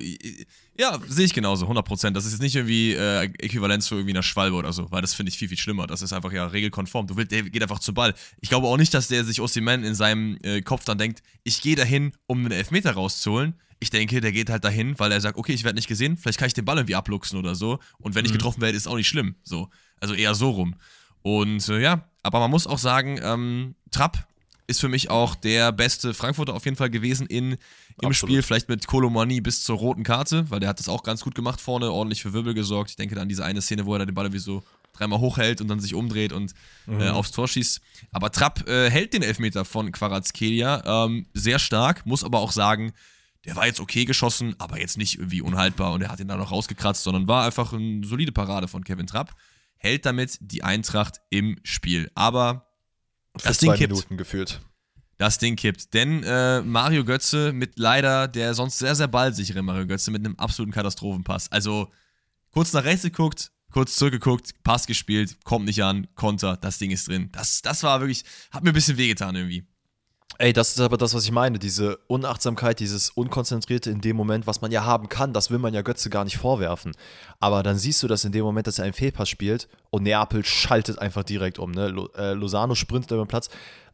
ja, sehe ich genauso, 100%. Das ist jetzt nicht irgendwie äh, Äquivalenz zu irgendwie einer Schwalbe oder so, weil das finde ich viel, viel schlimmer. Das ist einfach ja regelkonform. Du willst, der geht einfach zu Ball. Ich glaube auch nicht, dass der sich Ossiman in seinem äh, Kopf dann denkt, ich gehe dahin, um einen Elfmeter rauszuholen. Ich denke, der geht halt dahin, weil er sagt, okay, ich werde nicht gesehen, vielleicht kann ich den Ball irgendwie abluchsen oder so. Und wenn ich mhm. getroffen werde, ist auch nicht schlimm. So. Also eher so rum. Und äh, ja, aber man muss auch sagen, ähm, Trapp ist für mich auch der beste Frankfurter auf jeden Fall gewesen in, im Absolut. Spiel, vielleicht mit Kolomani bis zur roten Karte, weil der hat das auch ganz gut gemacht vorne, ordentlich für Wirbel gesorgt. Ich denke da an diese eine Szene, wo er den Ball wie so dreimal hochhält und dann sich umdreht und äh, mhm. äh, aufs Tor schießt. Aber Trapp äh, hält den Elfmeter von Quarazkelia ähm, sehr stark, muss aber auch sagen, der war jetzt okay geschossen, aber jetzt nicht irgendwie unhaltbar und er hat ihn da noch rausgekratzt, sondern war einfach eine solide Parade von Kevin Trapp hält damit die Eintracht im Spiel. Aber Für das Ding kippt. Minuten gefühlt. Das Ding kippt. Denn äh, Mario Götze mit leider der sonst sehr, sehr ballsichere Mario Götze mit einem absoluten Katastrophenpass. Also kurz nach rechts geguckt, kurz zurückgeguckt, Pass gespielt, kommt nicht an, Konter, das Ding ist drin. Das, das war wirklich, hat mir ein bisschen wehgetan irgendwie. Ey, das ist aber das, was ich meine. Diese Unachtsamkeit, dieses Unkonzentrierte in dem Moment, was man ja haben kann, das will man ja Götze gar nicht vorwerfen. Aber dann siehst du das in dem Moment, dass er einen Fehlpass spielt und Neapel schaltet einfach direkt um. Ne? Äh, Lozano sprintet über den Platz.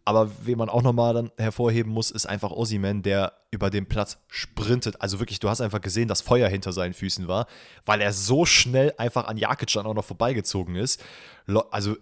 Aber wen man auch nochmal dann hervorheben muss, ist einfach Ossiman, der über den Platz sprintet. Also wirklich, du hast einfach gesehen, dass Feuer hinter seinen Füßen war, weil er so schnell einfach an Jakic dann auch noch vorbeigezogen ist. Also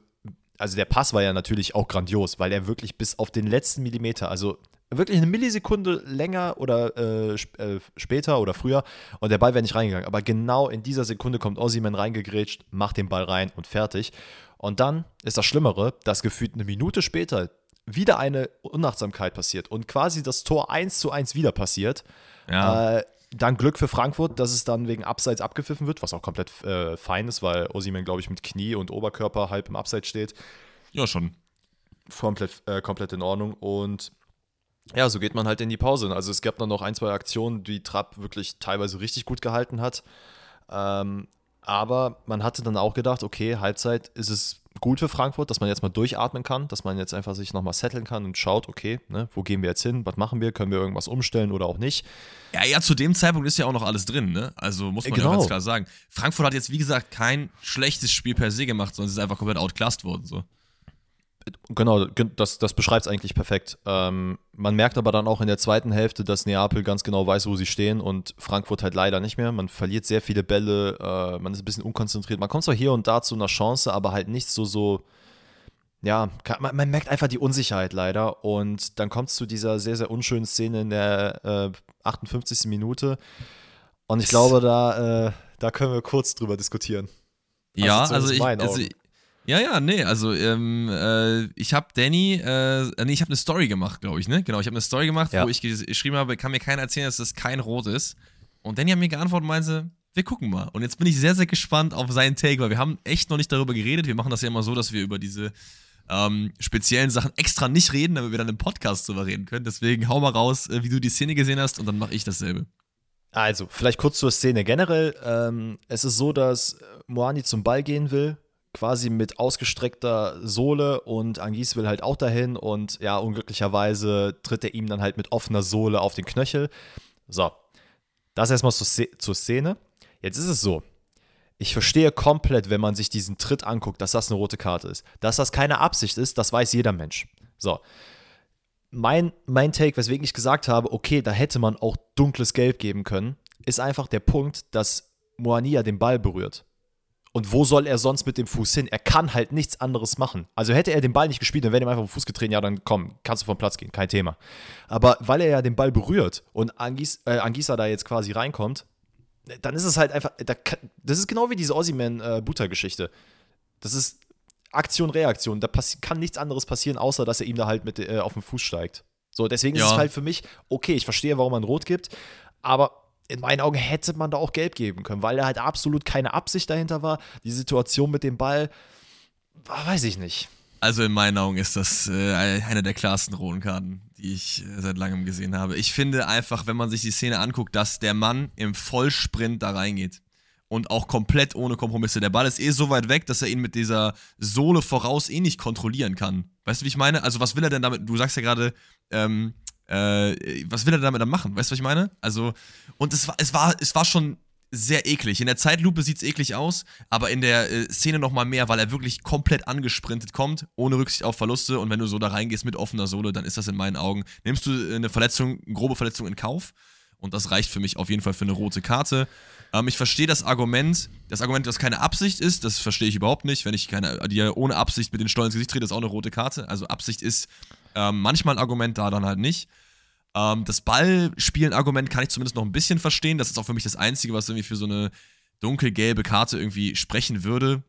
also der Pass war ja natürlich auch grandios, weil er wirklich bis auf den letzten Millimeter, also wirklich eine Millisekunde länger oder äh, äh, später oder früher und der Ball wäre nicht reingegangen. Aber genau in dieser Sekunde kommt Ossiman reingegrätscht, macht den Ball rein und fertig. Und dann ist das Schlimmere, dass gefühlt eine Minute später wieder eine Unachtsamkeit passiert und quasi das Tor 1 zu 1 wieder passiert. Ja. Äh, dann Glück für Frankfurt, dass es dann wegen Abseits abgepfiffen wird, was auch komplett äh, fein ist, weil Osimen, glaube ich, mit Knie und Oberkörper halb im Abseits steht. Ja, schon. Komplett, äh, komplett in Ordnung. Und ja, so geht man halt in die Pause. Also es gab dann noch ein, zwei Aktionen, die Trapp wirklich teilweise richtig gut gehalten hat. Ähm, aber man hatte dann auch gedacht, okay, Halbzeit ist es gut für Frankfurt, dass man jetzt mal durchatmen kann, dass man jetzt einfach sich nochmal setteln kann und schaut, okay, ne, wo gehen wir jetzt hin, was machen wir, können wir irgendwas umstellen oder auch nicht. Ja, ja, zu dem Zeitpunkt ist ja auch noch alles drin, ne? Also muss man genau. ja ganz klar sagen. Frankfurt hat jetzt, wie gesagt, kein schlechtes Spiel per se gemacht, sondern es ist einfach komplett outclassed worden, so. Genau, das, das beschreibt es eigentlich perfekt. Ähm, man merkt aber dann auch in der zweiten Hälfte, dass Neapel ganz genau weiß, wo sie stehen und Frankfurt halt leider nicht mehr. Man verliert sehr viele Bälle, äh, man ist ein bisschen unkonzentriert. Man kommt zwar hier und da zu einer Chance, aber halt nicht so, so, ja, man, man, merkt einfach die Unsicherheit leider. Und dann kommt es zu dieser sehr, sehr unschönen Szene in der äh, 58. Minute. Und ich glaube, da, äh, da können wir kurz drüber diskutieren. Ja, also, also ich, also, ja, ja, nee, also ähm, äh, ich habe Danny, äh, nee, ich habe eine Story gemacht, glaube ich, ne? Genau, ich habe eine Story gemacht, ja. wo ich geschrieben habe, kann mir keiner erzählen, dass das kein Rot ist. Und Danny hat mir geantwortet und meinte, wir gucken mal. Und jetzt bin ich sehr, sehr gespannt auf seinen Take, weil wir haben echt noch nicht darüber geredet. Wir machen das ja immer so, dass wir über diese ähm, speziellen Sachen extra nicht reden, damit wir dann im Podcast drüber reden können. Deswegen hau mal raus, äh, wie du die Szene gesehen hast und dann mache ich dasselbe. Also, vielleicht kurz zur Szene. Generell, ähm, es ist so, dass Moani zum Ball gehen will, quasi mit ausgestreckter Sohle und Angis will halt auch dahin und ja, unglücklicherweise tritt er ihm dann halt mit offener Sohle auf den Knöchel. So, das erstmal zur Szene. Jetzt ist es so, ich verstehe komplett, wenn man sich diesen Tritt anguckt, dass das eine rote Karte ist. Dass das keine Absicht ist, das weiß jeder Mensch. So. Mein, mein Take, weswegen ich gesagt habe, okay, da hätte man auch dunkles Gelb geben können, ist einfach der Punkt, dass Moania den Ball berührt. Und wo soll er sonst mit dem Fuß hin? Er kann halt nichts anderes machen. Also hätte er den Ball nicht gespielt, dann wäre ihm einfach vom Fuß getreten, ja, dann komm, kannst du vom Platz gehen, kein Thema. Aber weil er ja den Ball berührt und Angis, äh, Angisa da jetzt quasi reinkommt, dann ist es halt einfach, da, das ist genau wie diese Ossiman-Butter-Geschichte. Äh, das ist Aktion, Reaktion. Da kann nichts anderes passieren, außer dass er ihm da halt mit äh, auf den Fuß steigt. So, deswegen ja. ist es halt für mich, okay, ich verstehe, warum man Rot gibt, aber in meinen Augen hätte man da auch gelb geben können, weil da halt absolut keine Absicht dahinter war. Die Situation mit dem Ball, weiß ich nicht. Also in meinen Augen ist das äh, eine der klarsten roten Karten, die ich äh, seit langem gesehen habe. Ich finde einfach, wenn man sich die Szene anguckt, dass der Mann im Vollsprint da reingeht und auch komplett ohne Kompromisse. Der Ball ist eh so weit weg, dass er ihn mit dieser Sohle voraus eh nicht kontrollieren kann. Weißt du, wie ich meine? Also was will er denn damit? Du sagst ja gerade, ähm, äh, was will er damit dann machen? Weißt du, was ich meine? Also, und es war, es war, es war schon sehr eklig. In der Zeitlupe sieht es eklig aus, aber in der äh, Szene nochmal mehr, weil er wirklich komplett angesprintet kommt, ohne Rücksicht auf Verluste. Und wenn du so da reingehst mit offener Sohle, dann ist das in meinen Augen, nimmst du eine Verletzung, eine grobe Verletzung in Kauf. Und das reicht für mich auf jeden Fall für eine rote Karte. Ähm, ich verstehe das Argument, das Argument, dass keine Absicht ist, das verstehe ich überhaupt nicht. Wenn ich keine, dir ohne Absicht mit den Stollen ins Gesicht trete, ist auch eine rote Karte. Also Absicht ist ähm, manchmal ein Argument, da dann halt nicht. Ähm, das Ballspielen-Argument kann ich zumindest noch ein bisschen verstehen. Das ist auch für mich das Einzige, was irgendwie für so eine dunkelgelbe Karte irgendwie sprechen würde.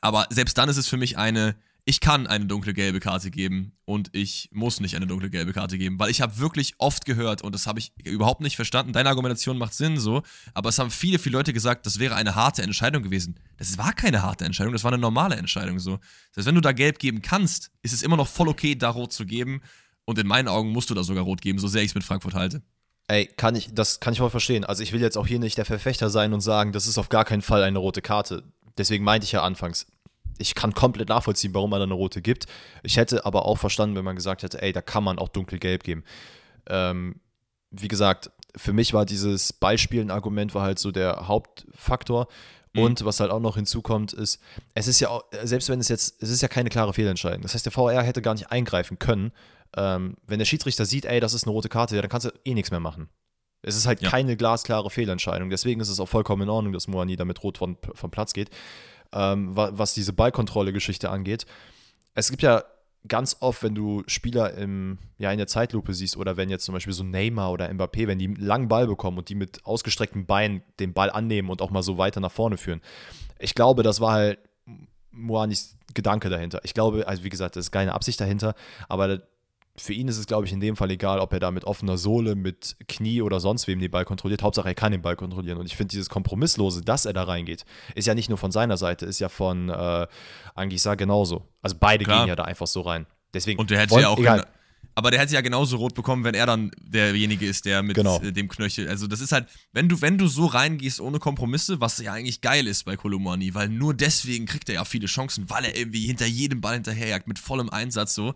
Aber selbst dann ist es für mich eine, ich kann eine dunkle gelbe Karte geben und ich muss nicht eine dunkle gelbe Karte geben, weil ich habe wirklich oft gehört und das habe ich überhaupt nicht verstanden. Deine Argumentation macht Sinn so, aber es haben viele, viele Leute gesagt, das wäre eine harte Entscheidung gewesen. Das war keine harte Entscheidung, das war eine normale Entscheidung so. Das heißt, wenn du da gelb geben kannst, ist es immer noch voll okay, da rot zu geben und in meinen Augen musst du da sogar rot geben, so sehr ich es mit Frankfurt halte. Ey, kann ich, das kann ich voll verstehen. Also ich will jetzt auch hier nicht der Verfechter sein und sagen, das ist auf gar keinen Fall eine rote Karte. Deswegen meinte ich ja anfangs, ich kann komplett nachvollziehen, warum man da eine rote gibt. Ich hätte aber auch verstanden, wenn man gesagt hätte, ey, da kann man auch dunkelgelb geben. Ähm, wie gesagt, für mich war dieses Beispielen-Argument war halt so der Hauptfaktor. Mhm. Und was halt auch noch hinzukommt, ist, es ist ja auch, selbst wenn es jetzt, es ist ja keine klare Fehlentscheidung. Das heißt, der VR hätte gar nicht eingreifen können, ähm, wenn der Schiedsrichter sieht, ey, das ist eine rote Karte, ja, dann kannst du eh nichts mehr machen. Es ist halt ja. keine glasklare Fehlentscheidung. Deswegen ist es auch vollkommen in Ordnung, dass Moani da mit Rot von, vom Platz geht. Ähm, was diese Ballkontrolle-Geschichte angeht. Es gibt ja ganz oft, wenn du Spieler im, ja, in der Zeitlupe siehst oder wenn jetzt zum Beispiel so Neymar oder Mbappé, wenn die einen langen Ball bekommen und die mit ausgestreckten Beinen den Ball annehmen und auch mal so weiter nach vorne führen. Ich glaube, das war halt Moanis Gedanke dahinter. Ich glaube, also wie gesagt, das ist keine Absicht dahinter, aber für ihn ist es, glaube ich, in dem Fall egal, ob er da mit offener Sohle, mit Knie oder sonst wem den Ball kontrolliert. Hauptsache, er kann den Ball kontrollieren. Und ich finde, dieses Kompromisslose, dass er da reingeht, ist ja nicht nur von seiner Seite, ist ja von äh, Angisa genauso. Also beide Klar. gehen ja da einfach so rein. Deswegen Und der hätte ja auch. Egal. Aber der hätte ja genauso rot bekommen, wenn er dann derjenige ist, der mit genau. dem Knöchel. Also, das ist halt, wenn du, wenn du so reingehst ohne Kompromisse, was ja eigentlich geil ist bei Kolomani, weil nur deswegen kriegt er ja viele Chancen, weil er irgendwie hinter jedem Ball hinterherjagt, mit vollem Einsatz so,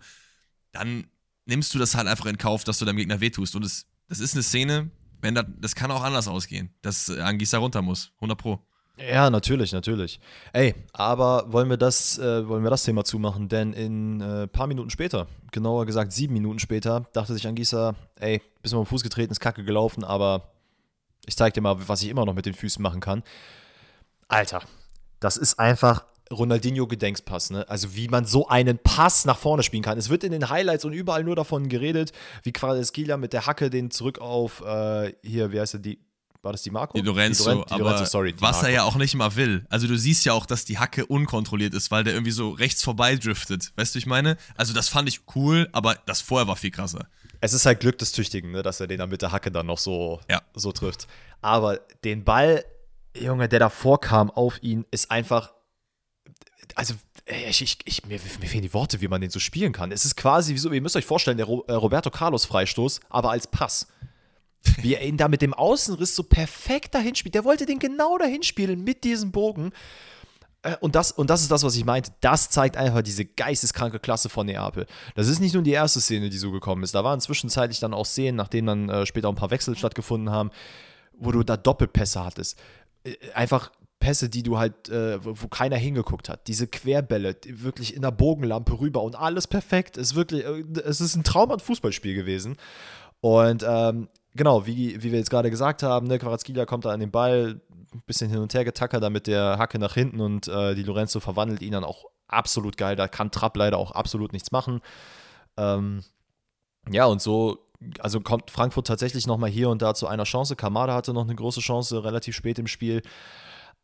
dann nimmst du das halt einfach in Kauf, dass du deinem Gegner wehtust. Und das, das ist eine Szene, wenn das, das kann auch anders ausgehen, dass äh, Angisa runter muss. 100 Pro. Ja, natürlich, natürlich. Ey, aber wollen wir das, äh, wollen wir das Thema zumachen? Denn in ein äh, paar Minuten später, genauer gesagt sieben Minuten später, dachte sich Angisa, ey, bist mal am Fuß getreten, ist kacke gelaufen, aber ich zeig dir mal, was ich immer noch mit den Füßen machen kann. Alter, das ist einfach Ronaldinho Gedenkspass, ne? Also wie man so einen Pass nach vorne spielen kann. Es wird in den Highlights und überall nur davon geredet, wie Quadesquilla mit der Hacke den zurück auf äh, hier, wie heißt er, die war das die Marco? Die Lorenzo, die Loren die aber Lorenzo, sorry, was Marco. er ja auch nicht mal will. Also du siehst ja auch, dass die Hacke unkontrolliert ist, weil der irgendwie so rechts vorbei driftet. Weißt du, ich meine? Also das fand ich cool, aber das vorher war viel krasser. Es ist halt Glück des Tüchtigen, ne, dass er den dann mit der Hacke dann noch so, Ja. so trifft. Aber den Ball, Junge, der davor kam auf ihn, ist einfach. Also, ey, ich, ich, ich, mir, mir fehlen die Worte, wie man den so spielen kann. Es ist quasi, wie so, ihr müsst euch vorstellen, der äh, Roberto Carlos Freistoß, aber als Pass. Wie er ihn da mit dem Außenriss so perfekt dahin spielt. Der wollte den genau dahin spielen mit diesem Bogen. Äh, Und das, und das ist das, was ich meinte. Das zeigt einfach diese geisteskranke Klasse von Neapel. Das ist nicht nur die erste Szene, die so gekommen ist. Da waren zwischenzeitlich dann auch Szenen, nachdem dann äh, später ein paar Wechsel stattgefunden haben, wo du da Doppelpässe hattest. Äh, einfach Pässe, die du halt, äh, wo, keiner hingeguckt hat. Diese Querbälle, wirklich in der Bogenlampe rüber und alles perfekt. Es ist wirklich, äh, es ist ein Traum an Fußballspiel gewesen. Und ähm, genau, wie, wie wir jetzt gerade gesagt haben, ne, Quarazkelia kommt da an den Ball, ein bisschen hin und her getackert, da mit der Hacke nach hinten und äh, die Lorenzo verwandelt ihn dann auch absolut geil. Da kann Trapp leider auch absolut nichts machen. Ähm, ja, und so, also kommt Frankfurt tatsächlich nochmal hier und da zu einer Chance. Kamada hatte noch eine große Chance relativ spät im Spiel.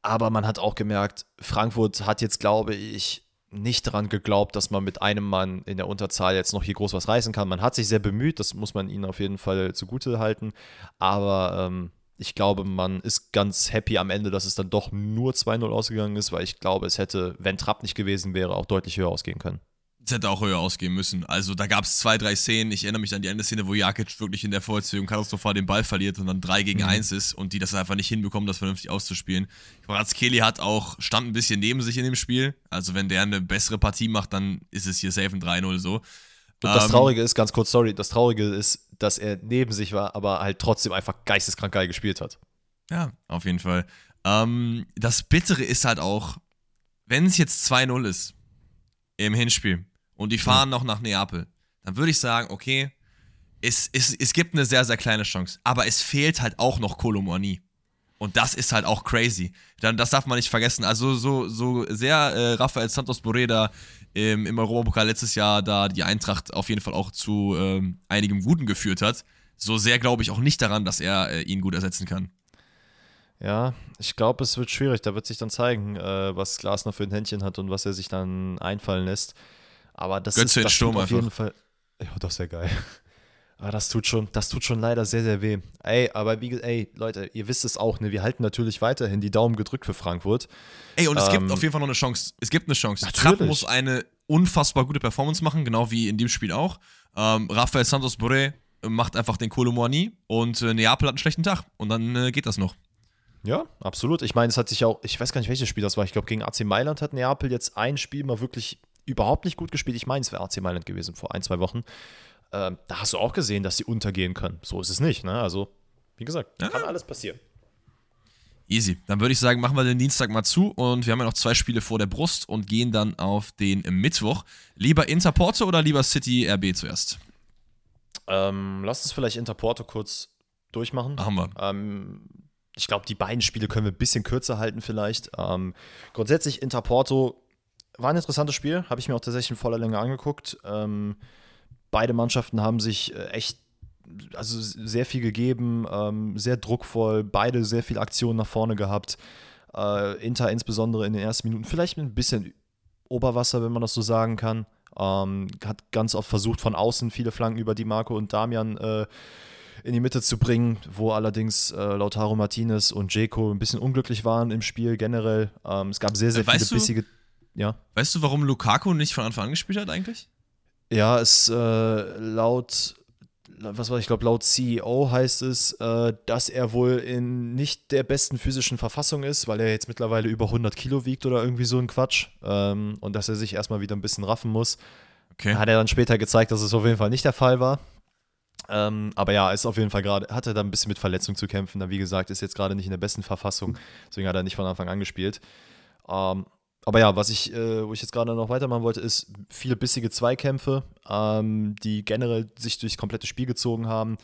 Aber man hat auch gemerkt, Frankfurt hat jetzt, glaube ich, nicht daran geglaubt, dass man mit einem Mann in der Unterzahl jetzt noch hier groß was reißen kann. Man hat sich sehr bemüht, das muss man ihnen auf jeden Fall zugute halten. Aber ähm, ich glaube, man ist ganz happy am Ende, dass es dann doch nur 2-0 ausgegangen ist, weil ich glaube, es hätte, wenn Trapp nicht gewesen wäre, auch deutlich höher ausgehen können. Es hätte auch höher ausgehen müssen. Also da gab es zwei, drei Szenen. Ich erinnere mich an die eine Szene, wo Jakic wirklich in der Vollzügung katastrophal den Ball verliert und dann 3 gegen Mhm. 1 ist und die das einfach nicht hinbekommen, das vernünftig auszuspielen. Kelly hat auch, stand ein bisschen neben sich in dem Spiel. Also wenn der eine bessere Partie macht, dann ist es hier safe ein 3-0 so. Und das Ähm, Traurige ist, ganz kurz, sorry, das Traurige ist, dass er neben sich war, aber halt trotzdem einfach geisteskrank geil gespielt hat. Ja, auf jeden Fall. Ähm, das Bittere ist halt auch, wenn es jetzt 2-0 ist im Hinspiel und die fahren noch nach Neapel, dann würde ich sagen, okay, es, es, es gibt eine sehr, sehr kleine Chance, aber es fehlt halt auch noch Kolomoni. Und das ist halt auch crazy. Dann, das darf man nicht vergessen. Also so, so sehr äh, Rafael Santos Borreda ähm, im Europapokal letztes Jahr da die Eintracht auf jeden Fall auch zu ähm, einigem Guten geführt hat, so sehr glaube ich auch nicht daran, dass er äh, ihn gut ersetzen kann. Ja, ich glaube, es wird schwierig. Da wird sich dann zeigen, äh, was Glasner für ein Händchen hat und was er sich dann einfallen lässt. Aber das Götze ist das Sturm auf einfach. jeden Fall. Ja, das wäre geil. Aber das tut schon, das tut schon leider sehr, sehr weh. Ey, aber wie ey, Leute, ihr wisst es auch, ne? Wir halten natürlich weiterhin die Daumen gedrückt für Frankfurt. Ey, und es Ähm, gibt auf jeden Fall noch eine Chance. Es gibt eine Chance. Natürlich. Trapp muss eine unfassbar gute Performance machen, genau wie in dem Spiel auch. Ähm, Rafael Santos Boré macht einfach den Kolomoani und äh, Neapel hat einen schlechten Tag. Und dann äh, geht das noch. Ja, absolut. Ich meine, es hat sich auch, ich weiß gar nicht, welches Spiel das war. Ich glaube, gegen AC Mailand hat Neapel jetzt ein Spiel mal wirklich überhaupt nicht gut gespielt. Ich meine, es wäre AC Mailand gewesen vor ein, zwei Wochen. Ähm, da hast du auch gesehen, dass sie untergehen können. So ist es nicht, ne? Also, wie gesagt, kann alles passieren. Easy. Dann würde ich sagen, machen wir den Dienstag mal zu und wir haben ja noch zwei Spiele vor der Brust und gehen dann auf den Mittwoch. Lieber Inter Porto oder lieber City RB zuerst? Ähm, lass uns vielleicht Interporto kurz durchmachen. Machen wir. Ähm, ich glaube, die beiden Spiele können wir ein bisschen kürzer halten vielleicht. Ähm, grundsätzlich Interporto war ein interessantes Spiel, habe ich mir auch tatsächlich in voller Länge angeguckt. Ähm, beide Mannschaften haben sich äh, echt also sehr viel gegeben, ähm, sehr druckvoll, beide sehr viel Aktion nach vorne gehabt. Äh, Inter insbesondere in den ersten Minuten vielleicht mit ein bisschen Oberwasser, wenn man das so sagen kann. Ähm, hat ganz oft versucht, von außen viele Flanken über die Marco und Damian äh, in die Mitte zu bringen, wo allerdings äh, Lautaro Martinez und Jeko ein bisschen unglücklich waren im Spiel generell. Ähm, es gab sehr, sehr Äh, weißt viele du- bissige. Ja. Weißt du, warum Lukaku nicht von Anfang an gespielt hat eigentlich? Ja, es äh, laut, was war ich glaube, laut CEO heißt es, äh, dass er wohl in nicht der besten physischen Verfassung ist, weil er jetzt mittlerweile über 100 Kilo wiegt oder irgendwie so ein Quatsch ähm, und dass er sich erstmal wieder ein bisschen raffen muss. Okay. Hat er dann später gezeigt, dass es auf jeden Fall nicht der Fall war. Ähm, aber ja, ist auf jeden Fall gerade, hat er da ein bisschen mit Verletzung zu kämpfen. Dann, wie gesagt, ist jetzt gerade nicht in der besten Verfassung. Deswegen hat er nicht von Anfang an gespielt. Ähm, aber ja, was ich, äh, wo ich jetzt gerade noch weitermachen wollte, ist viele bissige Zweikämpfe, ähm, die generell sich durchs komplette Spiel gezogen haben.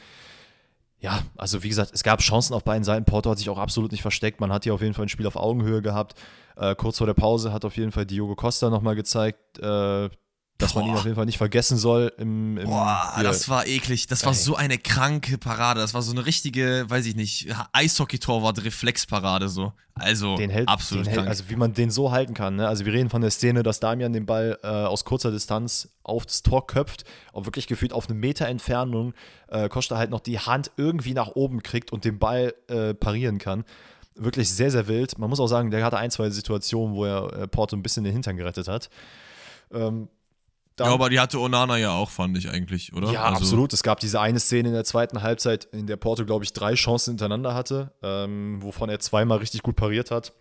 Ja, also wie gesagt, es gab Chancen auf beiden Seiten. Porto hat sich auch absolut nicht versteckt. Man hat hier auf jeden Fall ein Spiel auf Augenhöhe gehabt. Äh, kurz vor der Pause hat auf jeden Fall Diogo Costa nochmal gezeigt, äh, dass man ihn auf jeden Fall nicht vergessen soll. Im, im Boah, das war eklig. Das war so eine kranke Parade. Das war so eine richtige, weiß ich nicht, Eishockey-Torwart-Reflexparade so. Also den hält, absolut den. Hält, also wie man den so halten kann. Ne? Also wir reden von der Szene, dass Damian den Ball äh, aus kurzer Distanz auf das Tor köpft und wirklich gefühlt auf eine Meter Entfernung äh, Costa halt noch die Hand irgendwie nach oben kriegt und den Ball äh, parieren kann. Wirklich sehr, sehr wild. Man muss auch sagen, der hatte ein, zwei Situationen, wo er äh, Porto ein bisschen den Hintern gerettet hat. Ähm, ja, aber die hatte Onana ja auch, fand ich eigentlich, oder? Ja, also absolut. Es gab diese eine Szene in der zweiten Halbzeit, in der Porto, glaube ich, drei Chancen hintereinander hatte, ähm, wovon er zweimal richtig gut pariert hat.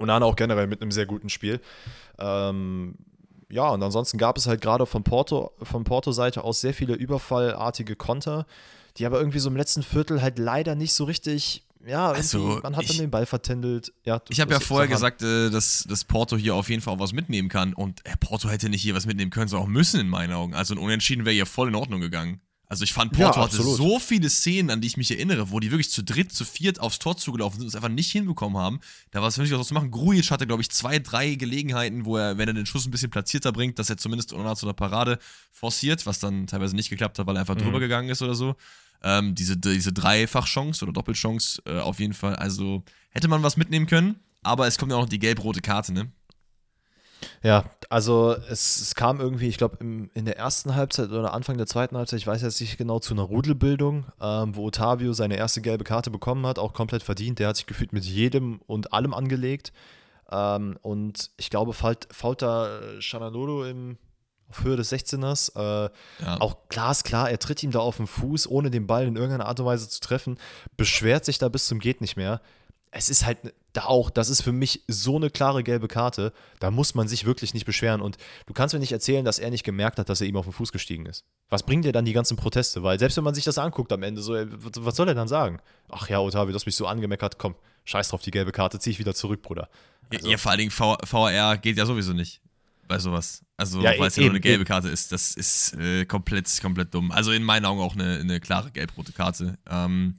Onana auch generell mit einem sehr guten Spiel. Ähm, ja, und ansonsten gab es halt gerade von Porto, von Porto-Seite aus sehr viele überfallartige Konter, die aber irgendwie so im letzten Viertel halt leider nicht so richtig ja, also, man hat dann den Ball vertändelt. Ja, ich habe ja vorher gesagt, äh, dass, dass Porto hier auf jeden Fall auch was mitnehmen kann. Und äh, Porto hätte nicht hier was mitnehmen können, sondern auch müssen in meinen Augen. Also ein Unentschieden wäre hier voll in Ordnung gegangen. Also ich fand, Porto ja, hatte so viele Szenen, an die ich mich erinnere, wo die wirklich zu dritt, zu viert aufs Tor zugelaufen sind und es einfach nicht hinbekommen haben. Da war es wirklich was zu machen. Grujic hatte, glaube ich, zwei, drei Gelegenheiten, wo er, wenn er den Schuss ein bisschen platzierter bringt, dass er zumindest Onana zu einer Parade forciert, was dann teilweise nicht geklappt hat, weil er einfach mhm. drüber gegangen ist oder so. Ähm, diese, diese Dreifachchance oder Doppelchance äh, auf jeden Fall. Also hätte man was mitnehmen können, aber es kommt ja auch noch die gelb-rote Karte, ne? Ja, also es, es kam irgendwie, ich glaube, in der ersten Halbzeit oder Anfang der zweiten Halbzeit, ich weiß jetzt nicht genau, zu einer Rudelbildung, ähm, wo Otavio seine erste gelbe Karte bekommen hat, auch komplett verdient. Der hat sich gefühlt mit jedem und allem angelegt. Ähm, und ich glaube, fault, fault da Chanalolo im auf Höhe des 16ers. Äh, ja. Auch glasklar, er tritt ihm da auf den Fuß, ohne den Ball in irgendeiner Art und Weise zu treffen, beschwert sich da bis zum Geht nicht mehr. Es ist halt da auch, das ist für mich so eine klare gelbe Karte, da muss man sich wirklich nicht beschweren. Und du kannst mir nicht erzählen, dass er nicht gemerkt hat, dass er ihm auf den Fuß gestiegen ist. Was bringt dir dann die ganzen Proteste? Weil selbst wenn man sich das anguckt am Ende, so, was soll er dann sagen? Ach ja, Otavio, du hast mich so angemeckert, komm, scheiß drauf, die gelbe Karte, zieh ich wieder zurück, Bruder. Also, ja, vor allen Dingen VR geht ja sowieso nicht bei sowas. Also, ja, weil es ja nur eine gelbe Karte ist. Das ist äh, komplett, komplett dumm. Also in meinen Augen auch eine, eine klare gelb-rote Karte. Ähm,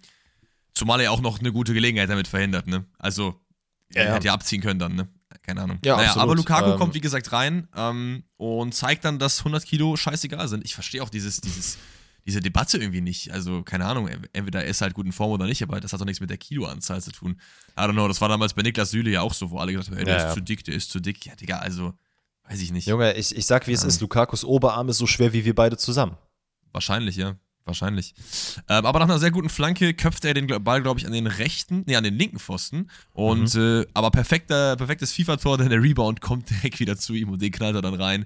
zumal er auch noch eine gute Gelegenheit damit verhindert, ne? Also, er ja, hätte ja abziehen können dann, ne? Keine Ahnung. Ja, naja, aber Lukaku ähm, kommt, wie gesagt, rein ähm, und zeigt dann, dass 100 Kilo scheißegal sind. Ich verstehe auch dieses, dieses, diese Debatte irgendwie nicht. Also, keine Ahnung, entweder er ist halt gut in Form oder nicht, aber das hat doch nichts mit der Kiloanzahl zu tun. I don't know, das war damals bei Niklas Süle ja auch so, wo alle gesagt haben, ey, der ja, ist zu dick, der ist zu dick. Ja, Digga, also Weiß ich nicht. Junge, ich, ich sag, wie es ist. Lukakus Oberarm ist so schwer wie wir beide zusammen. Wahrscheinlich, ja. Wahrscheinlich. Ähm, aber nach einer sehr guten Flanke köpft er den Ball, glaube ich, an den rechten, nee, an den linken Pfosten. Und, mhm. äh, aber perfekter, perfektes FIFA-Tor, denn der Rebound kommt direkt wieder zu ihm und den knallt er dann rein.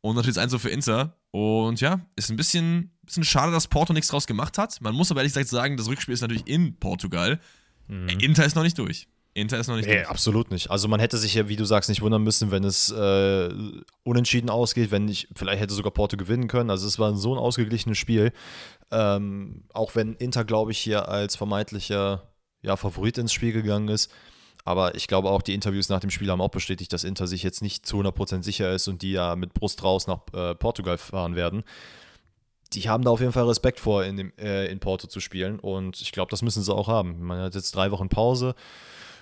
Und dann steht es 1 für Inter. Und ja, ist ein bisschen, bisschen schade, dass Porto nichts draus gemacht hat. Man muss aber ehrlich gesagt sagen, das Rückspiel ist natürlich in Portugal. Mhm. Inter ist noch nicht durch. Inter ist noch nicht nee, durch. absolut nicht. Also man hätte sich ja, wie du sagst, nicht wundern müssen, wenn es äh, unentschieden ausgeht, wenn nicht, vielleicht hätte sogar Porto gewinnen können. Also es war so ein ausgeglichenes Spiel. Ähm, auch wenn Inter, glaube ich, hier als vermeintlicher ja, Favorit ins Spiel gegangen ist. Aber ich glaube auch, die Interviews nach dem Spiel haben auch bestätigt, dass Inter sich jetzt nicht zu 100% sicher ist und die ja mit Brust raus nach äh, Portugal fahren werden. Die haben da auf jeden Fall Respekt vor, in, dem, äh, in Porto zu spielen. Und ich glaube, das müssen sie auch haben. Man hat jetzt drei Wochen Pause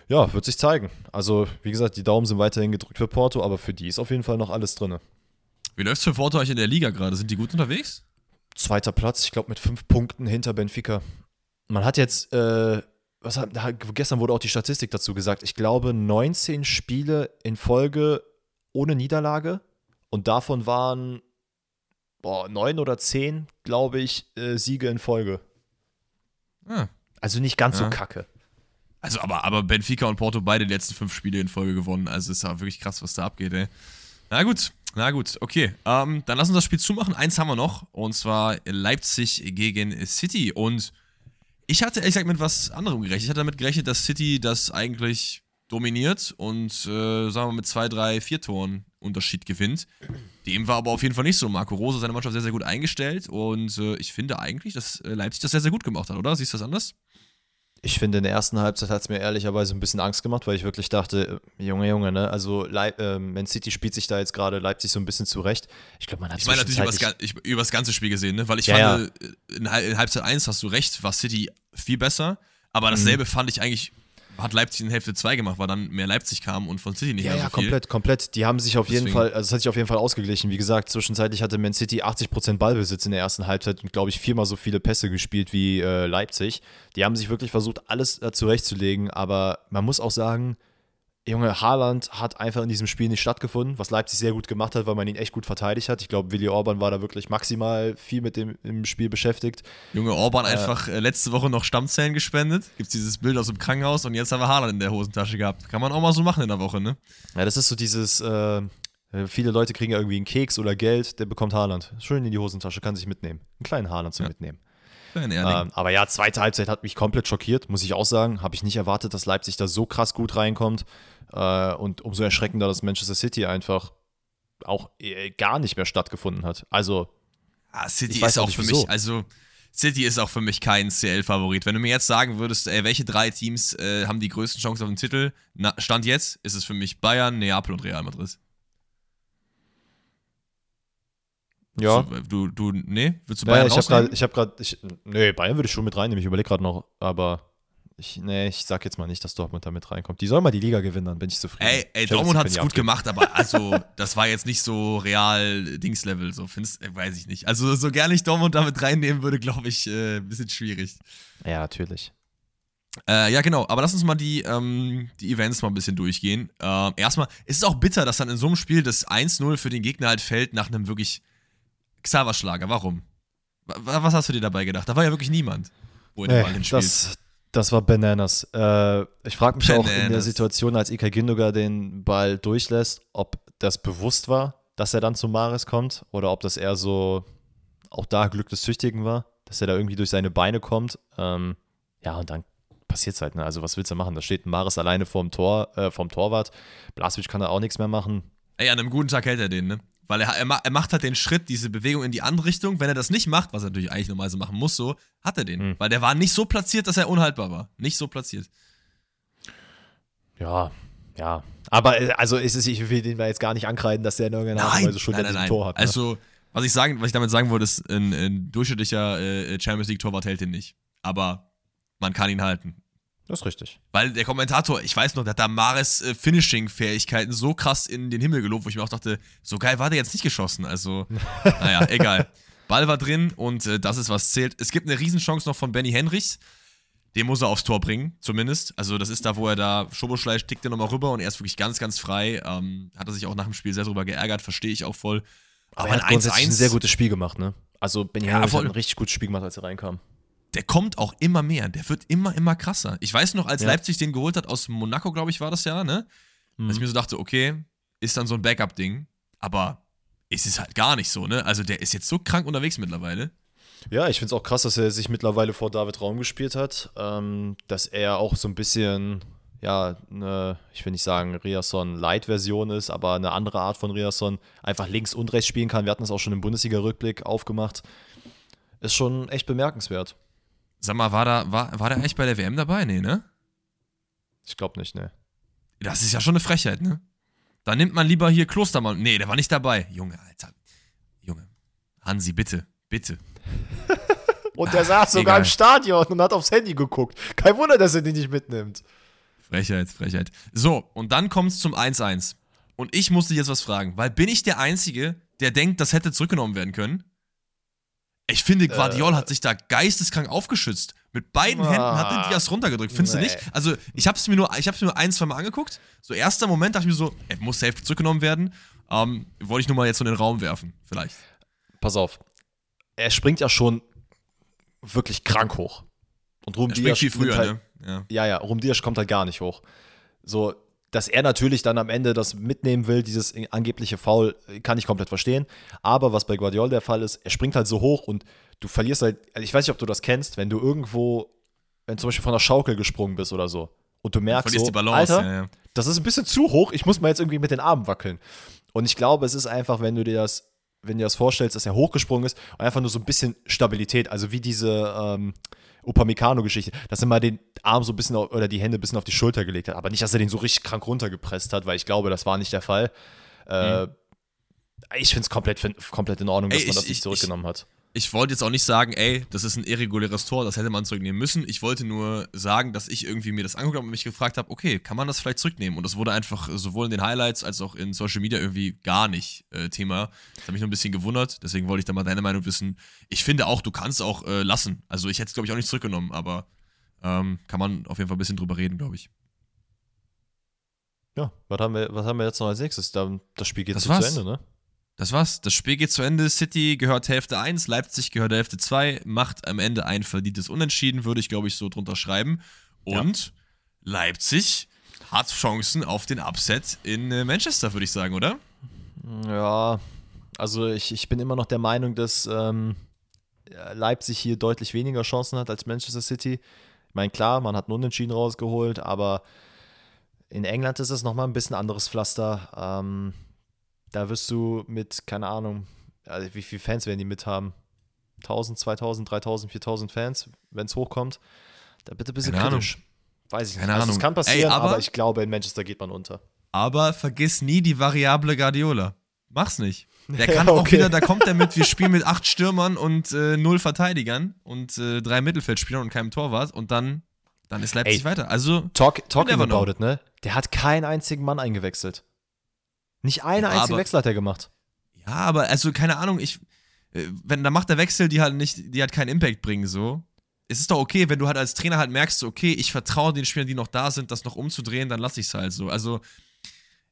ja, wird sich zeigen. Also, wie gesagt, die Daumen sind weiterhin gedrückt für Porto, aber für die ist auf jeden Fall noch alles drin. Wie läuft es für Porto euch in der Liga gerade? Sind die gut unterwegs? Zweiter Platz, ich glaube mit fünf Punkten hinter Benfica. Man hat jetzt, äh, was hat, gestern wurde auch die Statistik dazu gesagt, ich glaube 19 Spiele in Folge ohne Niederlage und davon waren boah, neun oder zehn, glaube ich, äh, Siege in Folge. Ah. Also nicht ganz ja. so kacke. Also, aber, aber Benfica und Porto beide die letzten fünf Spiele in Folge gewonnen. Also ist ja wirklich krass, was da abgeht, ey. Na gut, na gut, okay. Ähm, dann lass uns das Spiel zumachen. Eins haben wir noch. Und zwar Leipzig gegen City. Und ich hatte ehrlich gesagt mit was anderem gerechnet. Ich hatte damit gerechnet, dass City das eigentlich dominiert und, äh, sagen wir mal, mit zwei, drei, vier Toren Unterschied gewinnt. Dem war aber auf jeden Fall nicht so. Marco Rose seine Mannschaft sehr, sehr gut eingestellt. Und äh, ich finde eigentlich, dass äh, Leipzig das sehr, sehr gut gemacht hat, oder? Siehst du das anders? Ich finde, in der ersten Halbzeit hat es mir ehrlicherweise ein bisschen Angst gemacht, weil ich wirklich dachte, äh, Junge, Junge, ne? Also Leip äh, Man City spielt sich da jetzt gerade Leipzig so ein bisschen zurecht. Ich glaube, man hat Ich meine natürlich übers, ich, über das ganze Spiel gesehen, ne? Weil ich ja, fand, ja. In, in, Halbzeit 1 hast du recht, war City viel besser, aber dasselbe mhm. fand ich eigentlich hat Leipzig in Hälfte 2 gemacht, weil dann mehr Leipzig kam und von City nicht ja, mehr ja, so viel. komplett, komplett. Die haben sich auf jeden Deswegen. Fall, also es hat sich auf jeden Fall ausgeglichen. Wie gesagt, zwischenzeitlich hatte Man City 80% Ballbesitz in der ersten Halbzeit und glaube ich viermal so viele Pässe gespielt wie äh, Leipzig. Die haben sich wirklich versucht, alles äh, zurechtzulegen, aber man muss auch sagen, Junge, Haaland hat einfach in diesem Spiel nicht stattgefunden, was Leipzig sehr gut gemacht hat, weil man ihn echt gut verteidigt hat. Ich glaube, Willi Orban war da wirklich maximal viel mit dem im Spiel beschäftigt. Junge Orban einfach äh, letzte Woche noch Stammzellen gespendet. Gibt's dieses Bild aus dem Krankenhaus und jetzt haben wir Haaland in der Hosentasche gehabt. Kann man auch mal so machen in der Woche, ne? Ja, das ist so dieses, äh, äh, viele Leute kriegen ja irgendwie einen Keks oder Geld, der bekommt Haaland. Schön in die Hosentasche, kann sich mitnehmen. Einen kleinen Haaland zum Ja. Mitnehmen. Erling. Ähm, aber ja, zweite Halbzeit hat mich komplett schockiert, muss ich auch sagen. Habe ich nicht erwartet, dass Leipzig da so krass gut reinkommt. Äh, und umso erschreckender, dass Manchester City einfach auch äh, gar nicht mehr stattgefunden hat. Also, Ah, City ist auch für wieso. mich, also City ist auch für mich kein CL-Favorit. Wenn du mir jetzt sagen würdest, ey, welche drei Teams äh, haben die größten Chancen auf den Titel, na, Stand jetzt ist es für mich Bayern, Neapel und Real Madrid. Ja. Du, du, nee, willst du ja Bayern ich habe rausnehmen? gerade, ich habe gerade, ich, nee, Bayern würde ich schon mit reinnehmen. Ich überlege gerade noch, aber ich, nee, ich sag jetzt mal nicht, dass Dortmund da mit reinkommt. Die sollen mal die Liga gewinnen, dann bin ich zufrieden. Ey, ey Dortmund hat es gut abgeben. gemacht, aber also, das war jetzt nicht so real Dings-Level, so findest, äh, weiß ich nicht. Also, so gerne ich Dortmund damit reinnehmen würde, glaube ich, äh, ein bisschen schwierig. Ja, natürlich. Äh, ja, genau, aber lass uns mal die, ähm, die Events mal ein bisschen durchgehen. Ähm, erstmal, es ist auch bitter, dass dann in so einem Spiel das 1-0 für den Gegner halt fällt nach einem wirklich Xaver-Schlager. Warum? Wa- Was hast du dir dabei gedacht? Da war ja wirklich niemand, wo er den Ball Nee, hinspielt. das, das war Bananas. Äh, ich frage mich auch in der Bananas. Situation, als Ilkay Gündogan den Ball durchlässt, ob das bewusst war, dass er dann zu Maris kommt oder ob das eher so auch da Glück des Tüchtigen war, dass er da irgendwie durch seine Beine kommt. Ähm, ja, und dann passiert es halt. Ne? Also was willst du machen? Da steht Maris alleine vorm Tor, äh, vorm Torwart. Blaswitsch kann da auch nichts mehr machen. Ey, an einem guten Tag hält er den, ne? Weil er, er, er macht halt den Schritt, diese Bewegung in die andere Richtung. Wenn er das nicht macht, was er natürlich eigentlich normalerweise machen muss, so, hat er den. Mhm. Weil der war nicht so platziert, dass er unhaltbar war. Nicht so platziert. Ja, ja. Aber äh, also ist es, ich will den jetzt gar nicht ankreiden, dass der in irgendeiner Art und Weise schon nein, in nein, diesem nein. Tor hat. Ne? Also, was ich, sagen, was ich damit sagen wollte, ist, ein, ein durchschnittlicher äh, Champions League-Torwart hält den nicht. Aber man kann ihn halten. Das ist richtig. Weil der Kommentator, ich weiß noch, der hat da Mares äh, Finishing-Fähigkeiten so krass in den Himmel gelobt, wo ich mir auch dachte, so geil war der jetzt nicht geschossen. Also, naja, egal. Ball war drin und äh, das ist, was zählt. Es gibt eine Riesenchance noch von Benny Henrichs. Den muss er aufs Tor bringen, zumindest. Also, das ist da, wo er da, Schoboschleich tickt er nochmal rüber und er ist wirklich ganz, ganz frei. Ähm, hat er sich auch nach dem Spiel sehr drüber geärgert, verstehe ich auch voll. Aber, Aber er hat ein grundsätzlich ein 1-1 sehr gutes Spiel gemacht, ne? Also Benny Ja, Henrich hat ein richtig gutes Spiel gemacht, als er reinkam. Der kommt auch immer mehr. Der wird immer, immer krasser. Ich weiß noch, als Ja. Leipzig den geholt hat aus Monaco, glaube ich, war das ja, ne? Dass ich mir so dachte, okay, ist dann so ein Backup-Ding. Aber ist es halt gar nicht so, ne? Also der ist jetzt so krank unterwegs mittlerweile. Ja, ich finde es auch krass, dass er sich mittlerweile vor David Raum gespielt hat. Ähm, dass er auch so ein bisschen, ja, eine, ich will nicht sagen, Riasson-Light-Version ist, aber eine andere Art von Riasson einfach links und rechts spielen kann. Wir hatten das auch schon im Bundesliga-Rückblick aufgemacht. Ist schon echt bemerkenswert. Sag mal, war, da, war, war der eigentlich bei der WM dabei? Nee, ne? Ich glaube nicht, ne? Das ist ja schon eine Frechheit, ne? Da nimmt man lieber hier Klostermann. Nee, der war nicht dabei. Junge, Alter. Junge. Hansi, bitte. Bitte. Und der saß sogar egal. im Stadion und hat aufs Handy geguckt. Kein Wunder, dass er den nicht mitnimmt. Frechheit, Frechheit. So, und dann kommt es zum 1-1. Und ich musste jetzt was fragen, weil bin ich der Einzige, der denkt, das hätte zurückgenommen werden können? Ich finde, Guardiol hat sich da geisteskrank aufgeschützt. Mit beiden Ah. Händen hat er Diaz runtergedrückt. Findest Nee. du nicht? Also, ich habe es mir, nur- ich hab's mir nur ein, zwei Mal angeguckt. So, erster Moment dachte ich mir so, er muss safe zurückgenommen werden. Ähm, wollte ich nur mal jetzt so in den Raum werfen, vielleicht. Pass auf. Er springt ja schon wirklich krank hoch. Und Ruhm Er springt viel früher, halt, ne? Ja. Ja, ja, Rumdiasch kommt halt gar nicht hoch. So, dass er natürlich dann am Ende das mitnehmen will, dieses angebliche Foul, kann ich komplett verstehen. Aber was bei Guardiola der Fall ist, er springt halt so hoch und du verlierst halt, also ich weiß nicht, ob du das kennst, wenn du irgendwo, wenn zum Beispiel von der Schaukel gesprungen bist oder so und du merkst Verlierst so, die Balance, Alter, ja, ja. das ist ein bisschen zu hoch, ich muss mal jetzt irgendwie mit den Armen wackeln. Und ich glaube, es ist einfach, wenn du dir das, wenn du dir das vorstellst, dass er hochgesprungen ist und einfach nur so ein bisschen Stabilität, also wie diese ähm, Upamecano-Geschichte, dass er mal den Arm so ein bisschen auf, oder die Hände ein bisschen auf die Schulter gelegt hat, aber nicht, dass er den so richtig krank runtergepresst hat, weil ich glaube, das war nicht der Fall. Äh, Ich finde es komplett, komplett in Ordnung, dass Ey, man ich- das nicht ich- zurückgenommen hat. Ich wollte jetzt auch nicht sagen, ey, das ist ein irreguläres Tor, das hätte man zurücknehmen müssen. Ich wollte nur sagen, dass ich irgendwie mir das angeguckt habe und mich gefragt habe, okay, kann man das vielleicht zurücknehmen? Und das wurde einfach sowohl in den Highlights als auch in Social Media irgendwie gar nicht äh, Thema. Das hat mich nur ein bisschen gewundert, deswegen wollte ich da mal deine Meinung wissen. Ich finde auch, du kannst auch äh, lassen. Also ich hätte es, glaube ich, auch nicht zurückgenommen, aber ähm, kann man auf jeden Fall ein bisschen drüber reden, glaube ich. Ja, was haben, wir, was haben wir jetzt noch als nächstes? Das Spiel geht das zu Ende, ne? Das war's. Das Spiel geht zu Ende. City gehört Hälfte 1, Leipzig gehört Hälfte 2, macht am Ende ein verdientes Unentschieden, würde ich, glaube ich, so drunter schreiben. Und ja. Leipzig hat Chancen auf den Upset in äh, Manchester, würde ich sagen, oder? Ja, also ich, ich bin immer noch der Meinung, dass ähm, Leipzig hier deutlich weniger Chancen hat als Manchester City. Ich meine, klar, man hat einen Unentschieden rausgeholt, aber in England ist es nochmal ein bisschen anderes Pflaster. Ähm, da wirst du mit, keine Ahnung, also wie viele Fans werden die mit haben? 1000, 2000, 3000, 4000 Fans, wenn es hochkommt. Da bitte ein bisschen keine kritisch. Ahnung. Weiß ich keine nicht. Also, es kann passieren, Ey, aber, aber ich glaube, in Manchester geht man unter. Aber vergiss nie die Variable Guardiola. Mach's nicht. Der kann okay. auch wieder, da kommt er mit, wir spielen mit acht Stürmern und äh, null Verteidigern und äh, drei Mittelfeldspielern und keinem Torwart und dann, dann ist Leipzig Ey, weiter. Also, talk, talking about it, ne? Der hat keinen einzigen Mann eingewechselt. Nicht eine ja, einzige Wechsel hat er gemacht. Ja, aber also keine Ahnung, ich äh, wenn da macht der Wechsel, die halt nicht, die halt keinen Impact bringen so. Es ist doch okay, wenn du halt als Trainer halt merkst, okay, ich vertraue den Spielern, die noch da sind, das noch umzudrehen, dann lasse ich es halt so. Also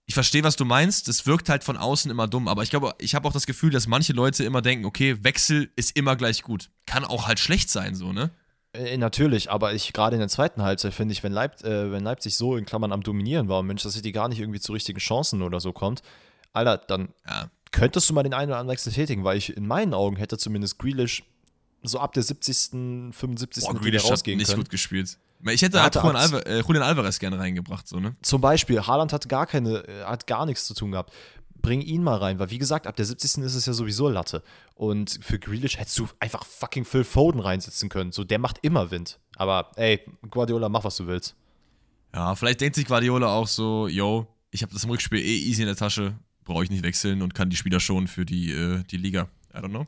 ich verstehe, was du meinst. Es wirkt halt von außen immer dumm, aber ich glaube, ich habe auch das Gefühl, dass manche Leute immer denken, okay, Wechsel ist immer gleich gut. Kann auch halt schlecht sein, so, ne? Äh, natürlich, aber ich gerade in der zweiten Halbzeit finde ich, wenn, Leip äh, wenn Leipzig so in Klammern am Dominieren war und Manchester City gar nicht irgendwie zu richtigen Chancen oder so kommt, Alter, dann ja. könntest du mal den einen oder anderen Wechsel tätigen, weil ich in meinen Augen hätte zumindest Grealish so ab der 70., 75. Boah, Grealish rausgehen hat nicht können. gut gespielt. Ich hätte halt Julian, Alva äh, Julian Alvarez gerne reingebracht, so, ne? Zum Beispiel, Haaland hat gar keine, äh, hat gar nichts zu tun gehabt bring ihn mal rein, weil wie gesagt, ab der 70. ist es ja sowieso Latte. Und für Grealish hättest du einfach fucking Phil Foden reinsetzen können. So, der macht immer Wind. Aber ey, Guardiola, mach was du willst. Ja, vielleicht denkt sich Guardiola auch so, yo, ich habe das im Rückspiel eh easy in der Tasche, brauche ich nicht wechseln und kann die Spieler schon für die, äh, die Liga. I don't know.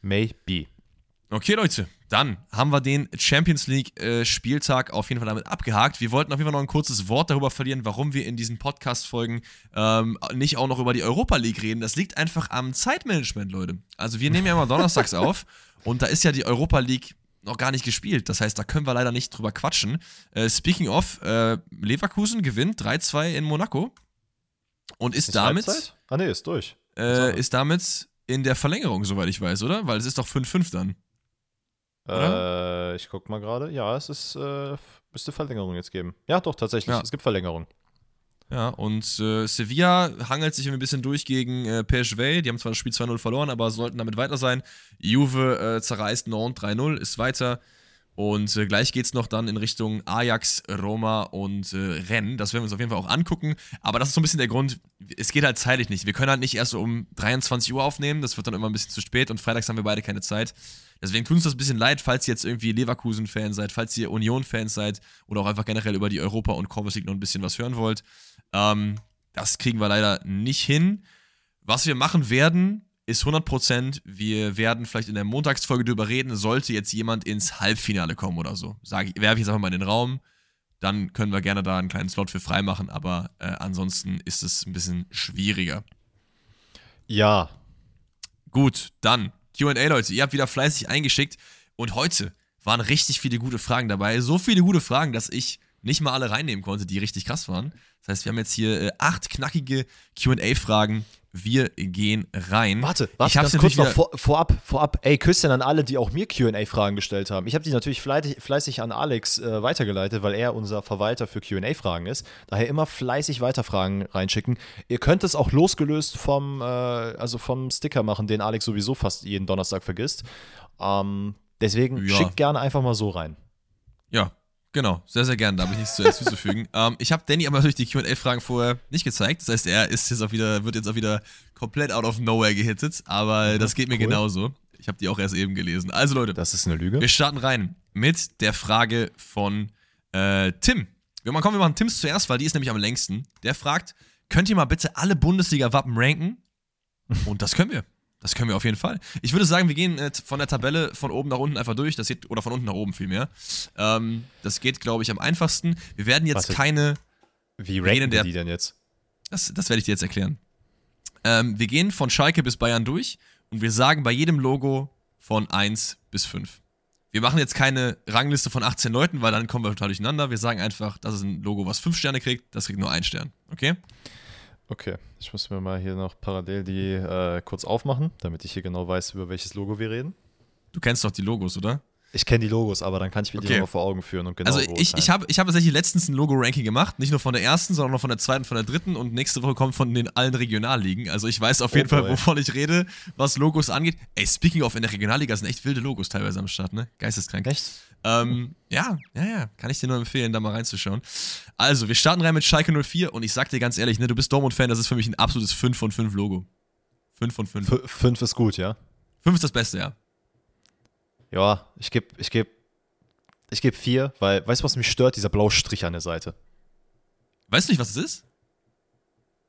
Maybe. Okay, Leute, dann haben wir den Champions League-Spieltag äh, auf jeden Fall damit abgehakt. Wir wollten auf jeden Fall noch ein kurzes Wort darüber verlieren, warum wir in diesen Podcast-Folgen ähm, nicht auch noch über die Europa League reden. Das liegt einfach am Zeitmanagement, Leute. Also wir nehmen ja immer donnerstags auf und da ist ja die Europa League noch gar nicht gespielt. Das heißt, da können wir leider nicht drüber quatschen. Äh, speaking of, äh, Leverkusen gewinnt 3-2 in Monaco und ist, ist damit. Halbzeit? Ah, nee, ist durch. Äh, ist damit in der Verlängerung, soweit ich weiß, oder? Weil es ist doch 5-5 dann. Äh, ich guck mal gerade. Ja, es ist, äh, müsste Verlängerung jetzt geben. Ja, doch, tatsächlich. Ja. Es gibt Verlängerung. Ja, und äh, Sevilla hangelt sich ein bisschen durch gegen äh, PSV. Die haben zwar das Spiel 2-0 verloren, aber sollten damit weiter sein. Juve äh, zerreißt Nantes 3-0, ist weiter. Und äh, gleich geht es noch dann in Richtung Ajax, Roma und äh, Rennes. Das werden wir uns auf jeden Fall auch angucken. Aber das ist so ein bisschen der Grund, es geht halt zeitlich nicht. Wir können halt nicht erst um 23 Uhr aufnehmen. Das wird dann immer ein bisschen zu spät und freitags haben wir beide keine Zeit. Deswegen tut uns das ein bisschen leid, falls ihr jetzt irgendwie Leverkusen-Fan seid, falls ihr Union-Fans seid oder auch einfach generell über die Europa- und Conference League noch ein bisschen was hören wollt. Ähm, das kriegen wir leider nicht hin. Was wir machen werden, ist 100%, wir werden vielleicht in der Montagsfolge darüber reden, sollte jetzt jemand ins Halbfinale kommen oder so. Sage ich, werfe ich jetzt einfach mal in den Raum. Dann können wir gerne da einen kleinen Slot für frei machen, aber äh, ansonsten ist es ein bisschen schwieriger. Ja. Gut, dann QA, Leute. Ihr habt wieder fleißig eingeschickt und heute waren richtig viele gute Fragen dabei. So viele gute Fragen, dass ich nicht mal alle reinnehmen konnte, die richtig krass waren. Das heißt, wir haben jetzt hier äh, acht knackige QA-Fragen. Wir gehen rein. Warte, warte, ich ganz kurz noch vor, vorab, vorab. Ey, Küsschen an alle, die auch mir QA-Fragen gestellt haben. Ich habe die natürlich fleißig, fleißig an Alex äh, weitergeleitet, weil er unser Verwalter für QA-Fragen ist. Daher immer fleißig Weiterfragen reinschicken. Ihr könnt es auch losgelöst vom, äh, also vom Sticker machen, den Alex sowieso fast jeden Donnerstag vergisst. Ähm, deswegen ja. schickt gerne einfach mal so rein. Ja, Genau, sehr, sehr gerne. Da habe ich nichts hinzuzufügen. ähm, ich habe Danny aber natürlich die QA-Fragen vorher nicht gezeigt. Das heißt, er ist jetzt auch wieder, wird jetzt auch wieder komplett out of nowhere gehittet. Aber mhm, das geht mir cool. genauso. Ich habe die auch erst eben gelesen. Also, Leute. Das ist eine Lüge. Wir starten rein mit der Frage von äh, Tim. Wir machen, komm, wir machen Tims zuerst, weil die ist nämlich am längsten. Der fragt: Könnt ihr mal bitte alle Bundesliga-Wappen ranken? Und das können wir. Das können wir auf jeden Fall. Ich würde sagen, wir gehen äh, von der Tabelle von oben nach unten einfach durch. Das geht, oder von unten nach oben vielmehr. Ähm, das geht, glaube ich, am einfachsten. Wir werden jetzt Warte. keine. Wie ranken der- die denn jetzt? Das, das werde ich dir jetzt erklären. Ähm, wir gehen von Schalke bis Bayern durch und wir sagen bei jedem Logo von 1 bis 5. Wir machen jetzt keine Rangliste von 18 Leuten, weil dann kommen wir total durcheinander. Wir sagen einfach, das ist ein Logo, was 5 Sterne kriegt, das kriegt nur einen Stern. Okay? Okay, ich muss mir mal hier noch parallel die äh, kurz aufmachen, damit ich hier genau weiß, über welches Logo wir reden. Du kennst doch die Logos, oder? Ich kenne die Logos, aber dann kann ich mir die Okay. nochmal vor Augen führen und genau also ich, ich habe ich hab tatsächlich letztens ein Logo-Ranking gemacht, nicht nur von der ersten, sondern auch von der zweiten, von der dritten und nächste Woche kommt von den allen Regionalligen. Also ich weiß auf Oh jeden Fall, boy. wovon ich rede, was Logos angeht. Ey, speaking of, in der Regionalliga sind echt wilde Logos teilweise am Start, ne? Geisteskrank. Echt? Ähm, ja, ja, ja, kann ich dir nur empfehlen, da mal reinzuschauen. Also, wir starten rein mit Schalke 04 und ich sag dir ganz ehrlich, ne, du bist Dortmund-Fan, das ist für mich ein absolutes 5 von 5 Logo. 5 von 5. F fünf ist gut, ja? 5 ist das Beste, ja. Ja, ich gebe ich geb, ich geb vier, weil, weißt du, was mich stört? Dieser blaue Strich an der Seite. Weißt du nicht, was es ist?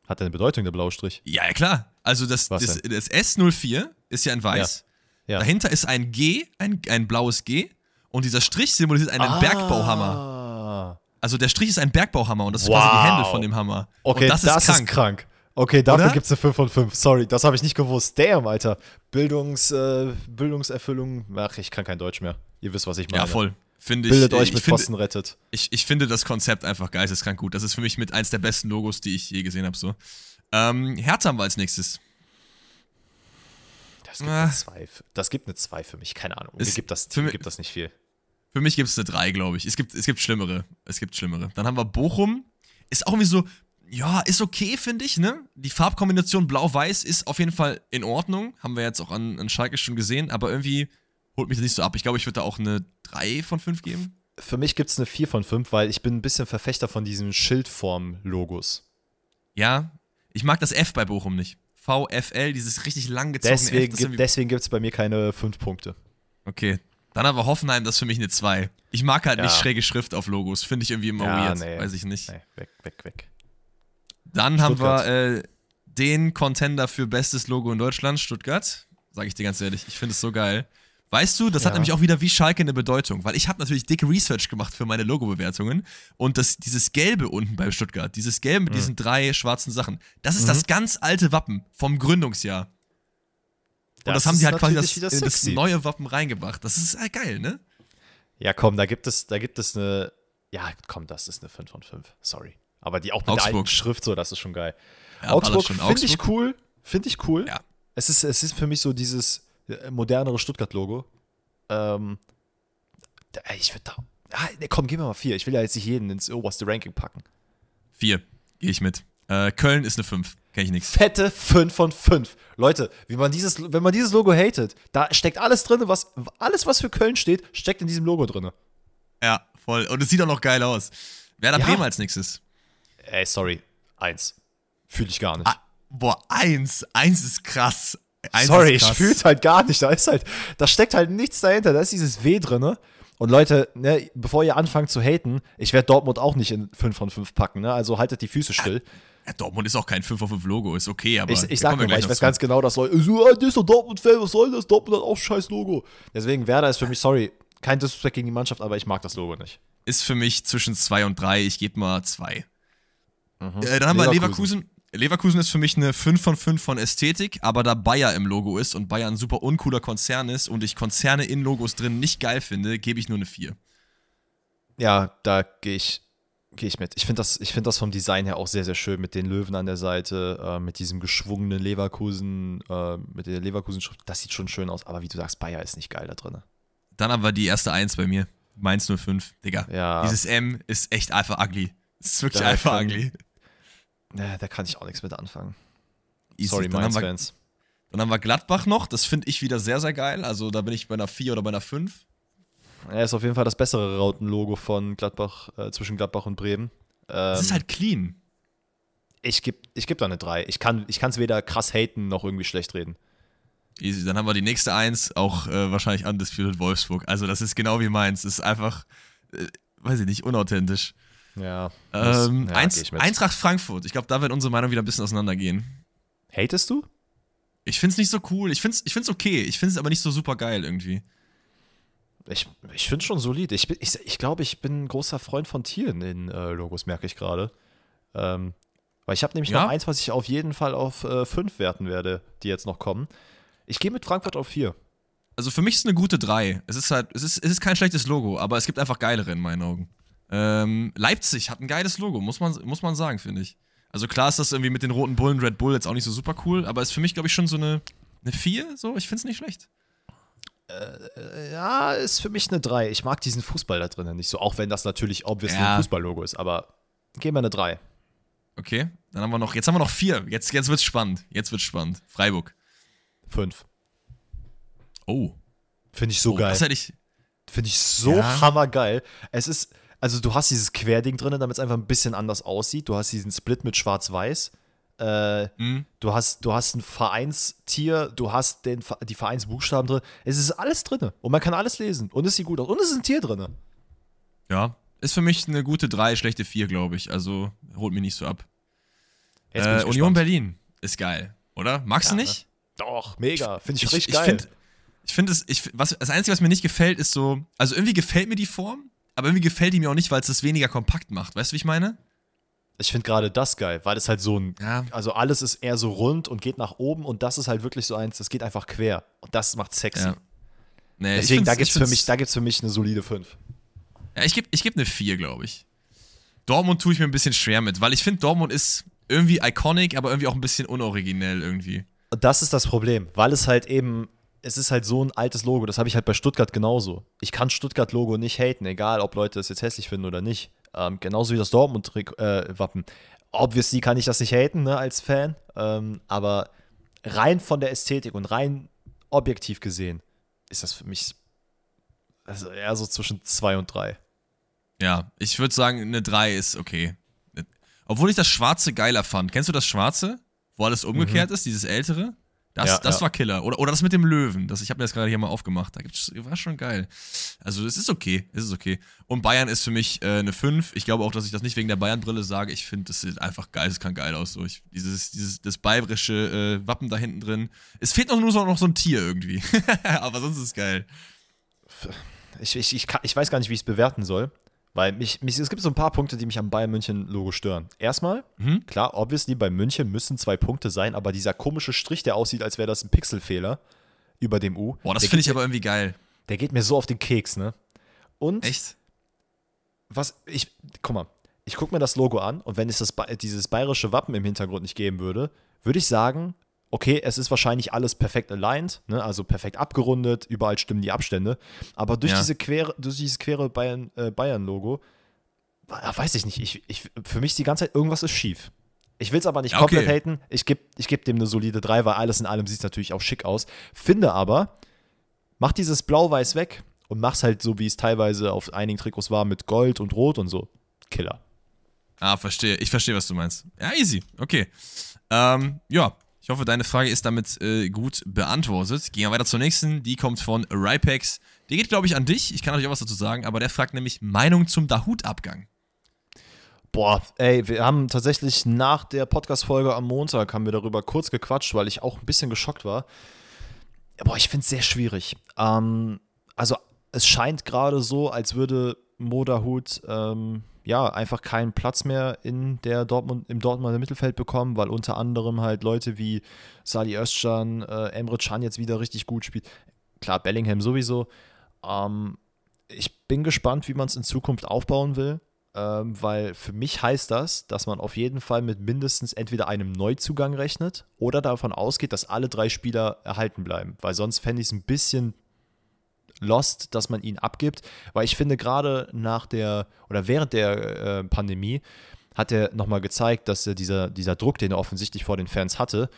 Hat der eine Bedeutung, der blaue Strich? Ja, ja, klar. Also, das, das, das S04 ist ja in weiß. Ja. Dahinter ist ein G, ein, ein blaues G. Und dieser Strich symbolisiert einen Ah. Bergbauhammer. Also der Strich ist ein Bergbauhammer und das ist Wow. quasi die Hände von dem Hammer. Okay, und das, ist krank. krank. Okay, dafür gibt es eine 5 von 5. Sorry, das habe ich nicht gewusst. Damn, Alter. Bildungs, äh, Bildungserfüllung. Ach, ich kann kein Deutsch mehr. Ihr wisst, was ich meine. ja, voll. Finde ich. Bildet euch ich mit finde, Pfosten rettet. ich, ich finde das Konzept einfach geisteskrank gut. Das ist für mich mit eins der besten Logos, die ich je gesehen habe. So. Ähm, Hertha haben wir als nächstes. Das gibt Ah. eine 2. Das gibt eine 2 für mich. Keine Ahnung. Mir Es- gibt das, mir mi- gibt das nicht viel. Für mich gibt es eine 3, glaube ich. Es gibt, es gibt schlimmere. Es gibt schlimmere. Dann haben wir Bochum. Ist auch irgendwie so, ja, ist okay, finde ich, ne? Die Farbkombination Blau-Weiß ist auf jeden Fall in Ordnung. Haben wir jetzt auch an, an Schalke schon gesehen, aber irgendwie holt mich das nicht so ab. Ich glaube, ich würde da auch eine 3 von 5 geben. Für mich gibt es eine 4 von 5, weil ich bin ein bisschen Verfechter von diesen Schildform-Logos. Ja, ich mag das F bei Bochum nicht. VFL, dieses richtig lang gezogene F. Deswegen, gibt- irgendwie- deswegen gibt es bei mir keine 5 Punkte. okay. Dann aber Hoffenheim, das ist für mich eine 2. Ich mag halt nicht Ja. schräge Schrift auf Logos. Finde ich irgendwie immer Ja, weird. nee. Weiß ich nicht. Nee, weg, weg, weg. Dann haben Stuttgart. wir äh, den Contender für bestes Logo in Deutschland, Stuttgart. Sag ich dir ganz ehrlich, ich finde es so geil. Weißt du, das hat Ja. nämlich auch wieder wie Schalke eine Bedeutung, weil ich habe natürlich dicke Research gemacht für meine Logo-Bewertungen und das, dieses Gelbe unten bei Stuttgart, dieses Gelbe Mhm. mit diesen drei schwarzen Sachen, das ist das ganz alte Wappen vom Gründungsjahr. Und das, haben die ist halt quasi das, das neue Wappen reingebracht. Das ist halt geil, ne? Ja, komm, da gibt es, da gibt es eine. Ja, komm, das ist eine 5 von 5. Sorry. Aber die auch mit der Augsburg. alten Schrift, so, das ist schon geil. Ja, Augsburg finde ich cool. Finde ich cool. Ja. Es, ist, es ist für mich so dieses äh, modernere Stuttgart-Logo. Ähm, ich würde da. Ah, nee, komm, gib mir mal vier. Ich will ja jetzt nicht jeden ins oberste Ranking packen. Vier, gehe ich mit. Äh, Köln ist eine 5, kenne ich nichts. Fette 5 von 5. Leute, wie man dieses, wenn man dieses Logo hatet, da steckt alles drin, was, alles, was für Köln steht, steckt in diesem Logo drin. Ja, voll. Und es sieht auch noch geil aus. Werder Ja. Bremen als nächstes. Ey, sorry. Eins. Fühle ich gar nicht. Ah, boah, eins. Eins ist krass. Eins Sorry, ist ich krass. fühl's halt gar nicht. Da ist halt, da steckt halt nichts dahinter. Da ist dieses W drin. Und Leute, ne, bevor ihr anfangt zu haten, ich werde Dortmund auch nicht in 5 von 5 packen. Ne? Also haltet die Füße still. Ja, Dortmund ist auch kein 5 auf 5 Logo, ist okay, aber. ich ich sag wir mal, ich weiß zu. ganz genau, dass Leute so, ah, der ist doch Dortmund-Fan, was soll das? Dortmund hat auch ein scheiß Logo. Deswegen, Werder ist für mich, sorry, kein Disrespect gegen die Mannschaft, aber ich mag das Logo nicht. Ist für mich zwischen 2 und 3. Ich gebe mal 2. Mhm. Äh, dann haben wir Leverkusen. Leverkusen. Leverkusen ist für mich eine 5 von 5 von Ästhetik, aber da Bayer im Logo ist und Bayer ein super uncooler Konzern ist und ich Konzerne in Logos drin nicht geil finde, gebe ich nur eine 4. Ja, da gehe ich, geh ich mit. Ich finde das, ich find das vom Design her auch sehr, sehr schön mit den Löwen an der Seite, äh, mit diesem geschwungenen Leverkusen, äh, mit der Leverkusen-Schrift. Das sieht schon schön aus, aber wie du sagst, Bayer ist nicht geil da drin. Dann haben wir die erste 1 bei mir. Mainz 05, Digga. Ja. Dieses M ist echt einfach ugly. Es ist wirklich Da einfach kann- ugly. Ne, da kann ich auch nichts mit anfangen. Easy. Sorry, Mainz-Fans. dann haben wir Gladbach noch. Das finde ich wieder sehr, sehr geil. Also da bin ich bei einer 4 oder bei einer 5. Er ist auf jeden Fall das bessere Rautenlogo von Gladbach, äh, zwischen Gladbach und Bremen. Ähm, Das ist halt clean. ich gebe ich geb da eine 3. Ich kann es weder krass haten noch irgendwie schlecht reden. Easy. Dann haben wir die nächste 1, auch äh, wahrscheinlich Undisputed Wolfsburg. Also das ist genau wie meins. Das ist einfach, äh, weiß ich nicht, unauthentisch. Ja. Ähm, ja, Einz- mit. Eintracht Frankfurt. Ich glaube, da wird unsere Meinung wieder ein bisschen auseinandergehen. Hatest du? Ich find's nicht so cool. Ich find's, ich find's okay. Ich find's aber nicht so super geil irgendwie. Ich, ich finde schon solid. Ich, ich, ich glaube, ich bin ein großer Freund von Tieren in äh, Logos, merke ich gerade. Ähm, weil ich habe nämlich Ja? noch eins, was ich auf jeden Fall auf 5 werten werde, die jetzt noch kommen. Ich gehe mit Frankfurt auf 4. Also für mich ist es eine gute 3. Es ist halt, es ist, es ist kein schlechtes Logo, aber es gibt einfach geilere in meinen Augen. Ähm, Leipzig hat ein geiles Logo, muss man, muss man sagen, finde ich. Also klar ist das irgendwie mit den roten Bullen Red Bull jetzt auch nicht so super cool, aber ist für mich, glaube ich, schon so eine, eine 4. So, ich finde es nicht schlecht. Ja, ist für mich eine 3. Ich mag diesen Fußball da drinnen nicht so, auch wenn das natürlich obviously Ja. ein Fußballlogo ist, aber gehen wir eine 3. Okay, dann haben wir noch, jetzt haben wir noch vier. Jetzt, jetzt wird's spannend. Jetzt wird's spannend. Freiburg. 5. Oh. Finde ich so oh geil. Das hätte ich. Finde ich so Ja. hammergeil. Es ist, also du hast dieses Querding drin, damit es einfach ein bisschen anders aussieht. Du hast diesen Split mit Schwarz-Weiß. Äh, Hm, du, hast, du hast ein Vereinstier, du hast den, die Vereinsbuchstaben drin. Es ist alles drin. Und man kann alles lesen. Und es sieht gut aus. Und es ist ein Tier drin. ja. Ist für mich eine gute 3, schlechte 4, glaube ich. Also holt mich nicht so ab. Äh, Union. Berlin ist geil, oder? Magst Ja, du ne? nicht? Doch, mega. Finde ich, Ich, richtig ich geil. finde, ich finde es, ich, was, das Einzige, was mir nicht gefällt, ist so, also irgendwie gefällt mir die Form, aber irgendwie gefällt die mir auch nicht, weil es das weniger kompakt macht. Weißt du, wie ich meine? Ich finde gerade das geil, weil es halt so ein. Ja. Also alles ist eher so rund und geht nach oben und das ist halt wirklich so eins, das geht einfach quer. Und das macht sexy. Ja. Nee, Deswegen, da gibt es für, mich- da gibt's für mich eine solide 5. Ja, ich gebe ich geb eine 4, glaube ich. Dortmund tue ich mir ein bisschen schwer mit, weil ich finde, Dortmund ist irgendwie iconic, aber irgendwie auch ein bisschen unoriginell irgendwie. Und das ist das Problem, weil es halt eben, es ist halt so ein altes Logo. Das habe ich halt bei Stuttgart genauso. Ich kann Stuttgart-Logo nicht haten, egal ob Leute das jetzt hässlich finden oder nicht. Ähm, genauso wie das Dortmund-Wappen. Obviously kann ich das nicht haten, ne, als Fan. Ähm, aber rein von der Ästhetik und rein objektiv gesehen ist das für mich also eher so zwischen zwei und drei. Ja, ich würde sagen, eine 3 ist okay. Obwohl ich das Schwarze geiler fand. Kennst du das Schwarze? Wo alles umgekehrt ist, dieses ältere? Das, Ja, das ja. war Killer. Oder, oder das mit dem Löwen. Das, ich habe mir das gerade hier mal aufgemacht. Da gibt's, war schon geil. Also, es ist okay. Es ist okay. Und Bayern ist für mich äh, eine 5. Ich glaube auch, dass ich das nicht wegen der Bayern-Brille sage. Ich finde, das sieht einfach geil. Es kann geil aus. So. Ich, dieses, dieses, das bayerische äh, Wappen da hinten drin. Es fehlt noch nur so, noch so ein Tier irgendwie. Aber sonst ist es geil. Ich, ich, ich, kann, ich weiß gar nicht, wie ich es bewerten soll. Weil mich, mich, es gibt so ein paar Punkte, die mich am Bayern München-Logo stören. Erstmal, Mhm. klar, obviously, bei München müssen zwei Punkte sein, aber dieser komische Strich, der aussieht, als wäre das ein Pixelfehler über dem U. Boah, das finde ich aber irgendwie geil. Der geht mir so auf den Keks, ne? Und Echt? was, ich, guck mal, ich gucke mir das Logo an und wenn es das, dieses bayerische Wappen im Hintergrund nicht geben würde, würde ich sagen, okay, es ist wahrscheinlich alles perfekt aligned, ne? also perfekt abgerundet, überall stimmen die Abstände, aber durch, Ja. diese quere, durch dieses quere Bayern, äh, Bayern-Logo, wa- weiß ich nicht, ich, ich, für mich ist die ganze Zeit, irgendwas ist schief. Ich will es aber nicht Ja, komplett okay. haten, ich gebe ich geb dem eine solide 3, weil alles in allem sieht natürlich auch schick aus, finde aber, mach dieses Blau-Weiß weg und mach's halt so, wie es teilweise auf einigen Trikots war, mit Gold und Rot und so. Killer. Ah, verstehe. Ich verstehe, was du meinst. Ja, easy. Okay. Ähm, ja, ich hoffe, deine Frage ist damit äh, gut beantwortet. Gehen wir weiter zur nächsten. Die kommt von Rypex. Die geht, glaube ich, an dich. Ich kann natürlich auch was dazu sagen, aber der fragt nämlich Meinung zum Dahut-Abgang. Boah, ey, wir haben tatsächlich nach der Podcast-Folge am Montag haben wir darüber kurz gequatscht, weil ich auch ein bisschen geschockt war. Boah, ich finde es sehr schwierig. Ähm, also, es scheint gerade so, als würde Moderhut ähm, ja einfach keinen Platz mehr in der Dortmund, im Dortmunder Mittelfeld bekommen, weil unter anderem halt Leute wie Sali Özcan, äh, Emre Can jetzt wieder richtig gut spielt. Klar, Bellingham sowieso. Ähm, ich bin gespannt, wie man es in Zukunft aufbauen will, ähm, weil für mich heißt das, dass man auf jeden Fall mit mindestens entweder einem Neuzugang rechnet oder davon ausgeht, dass alle drei Spieler erhalten bleiben, weil sonst fände ich es ein bisschen lost, dass man ihn abgibt, weil ich finde gerade nach der oder während der äh, Pandemie hat er nochmal gezeigt, dass er dieser, dieser Druck, den er offensichtlich vor den Fans hatte,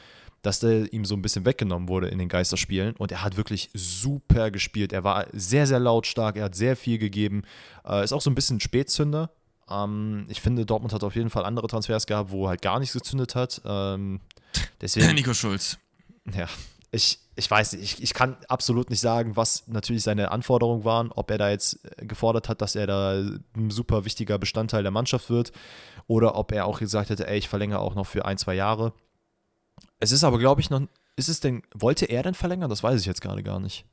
dass der ihm so ein bisschen weggenommen wurde in den Geisterspielen und er hat wirklich super gespielt. Er war sehr, sehr lautstark, er hat sehr viel gegeben, äh, ist auch so ein bisschen Spätzünder. Ähm, ich finde, Dortmund hat auf jeden Fall andere Transfers gehabt, wo halt gar nichts gezündet hat. Ähm, deswegen, Nico Schulz. ja, ich, ich weiß nicht, ich, ich kann absolut nicht sagen, was natürlich seine Anforderungen waren, ob er da jetzt äh, gefordert hat, dass er da ein super wichtiger Bestandteil der Mannschaft wird oder ob er auch gesagt hätte, ey, ich verlängere auch noch für ein, zwei Jahre. Es ist aber, glaube ich, noch ist es denn, wollte er denn verlängern? Das weiß ich jetzt gerade gar nicht.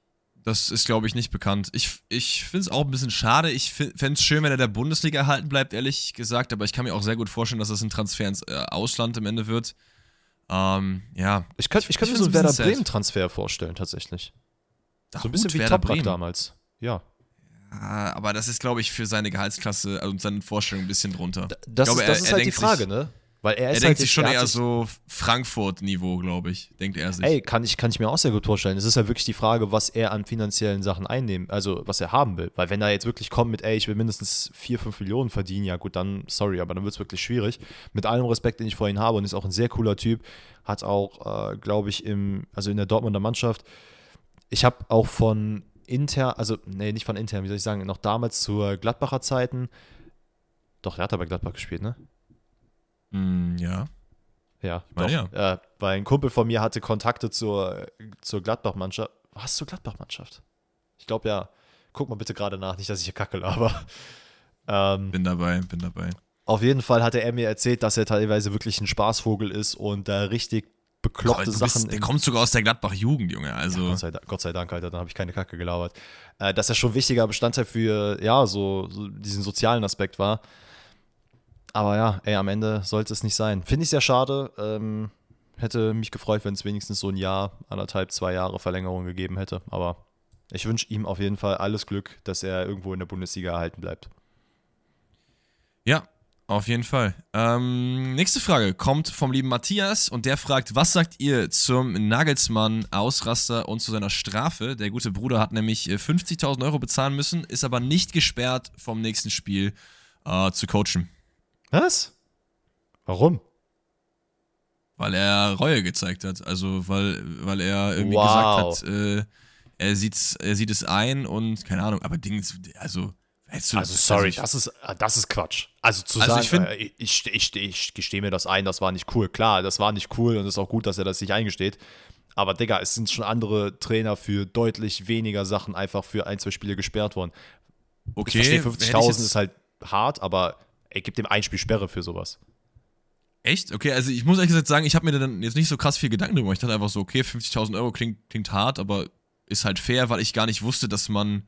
Das ist, glaube ich, nicht bekannt. Ich, ich finde es auch ein bisschen schade. Ich fände es schön, wenn er der Bundesliga erhalten bleibt, ehrlich gesagt. Aber ich kann mir auch sehr gut vorstellen, dass das ein Transfer ins äh, Ausland am Ende wird. Ähm, ja. Ich könnte ich könnt mir so einen Werder Bremen-Transfer vorstellen, tatsächlich. Ach, so ein bisschen gut, wie Werder Toprak Bremen. damals. Ja. Ah, aber das ist, glaube ich, für seine Gehaltsklasse und seine Vorstellung ein bisschen drunter. Das glaube, ist, das er- ist halt die Frage, sich- ne? Weil er Er ist denkt halt sich schon er eher so Frankfurt-Niveau, glaube ich. Denkt er sich. Ey, kann ich, kann ich mir auch sehr gut vorstellen. Es ist halt wirklich die Frage, was er an finanziellen Sachen einnehmen, also was er haben will. Weil wenn er jetzt wirklich kommt mit, ey, ich will mindestens 4, 5 Millionen verdienen, ja gut, dann, sorry, aber dann wird es wirklich schwierig. Mit allem Respekt, den ich vor ihm habe und ist auch ein sehr cooler Typ, hat auch, äh, glaube ich, im, also in der Dortmunder Mannschaft, ich habe auch von intern, also, nee, nicht von intern, wie soll ich sagen, noch damals zur Gladbacher Zeiten, doch, er hat aber Gladbach gespielt, ne? Mm, ja. Ja, meine, doch. Äh, weil ein Kumpel von mir hatte Kontakte zur, zur Gladbach-Mannschaft. Was zur Gladbach-Mannschaft? Ich glaube ja. Guck mal bitte gerade nach, nicht, dass ich hier kacke laber. Ähm, Bin dabei, bin dabei. auf jeden Fall hatte er mir erzählt, dass er teilweise wirklich ein Spaßvogel ist und da richtig bekloppte bist, Sachen. der kommt sogar aus der Gladbach-Jugend, Junge. Also, Gott, sei, Dank- Gott sei Dank, Alter, dann habe ich keine Kacke gelabert. Äh, dass er schon ein wichtiger Bestandteil für, ja, so, so diesen sozialen Aspekt war. Aber ja, ey, am Ende sollte es nicht sein. Finde ich sehr schade. Ähm, hätte mich gefreut, wenn es wenigstens so ein Jahr, anderthalb, zwei Jahre Verlängerung gegeben hätte. Aber ich wünsche ihm auf jeden Fall alles Glück, dass er irgendwo in der Bundesliga erhalten bleibt. ja, auf jeden Fall. Ähm, nächste Frage kommt vom lieben Matthias und der fragt, was sagt ihr zum Nagelsmann-Ausraster und zu seiner Strafe? Der gute Bruder hat nämlich äh, 50.000 Euro bezahlen müssen, ist aber nicht gesperrt vom nächsten Spiel äh, zu coachen, Was? Warum? weil er Reue gezeigt hat. Also, weil, weil er irgendwie Wow. gesagt hat, äh, er, sieht's, er sieht es ein und keine Ahnung, aber Dings, also, du Also sorry, ich- das ist, das ist Quatsch. Also zu Also sagen, ich find- äh, ich, ich, ich, ich gestehe mir das ein, das war nicht cool. Klar, das war nicht cool und es ist auch gut, dass er das sich eingesteht. Aber Digga, es sind schon andere Trainer für deutlich weniger Sachen einfach für ein, zwei Spiele gesperrt worden. okay, ich verstehe, hätte ich 50.000 jetzt- ist halt hart, aber ey, gib dem ein Spiel Sperre für sowas. Echt? Okay, also ich muss ehrlich gesagt sagen, ich habe mir dann jetzt nicht so krass viel Gedanken drüber. gemacht. Ich dachte einfach so, okay, 50.000 Euro klingt, klingt hart, aber ist halt fair, weil ich gar nicht wusste, dass man.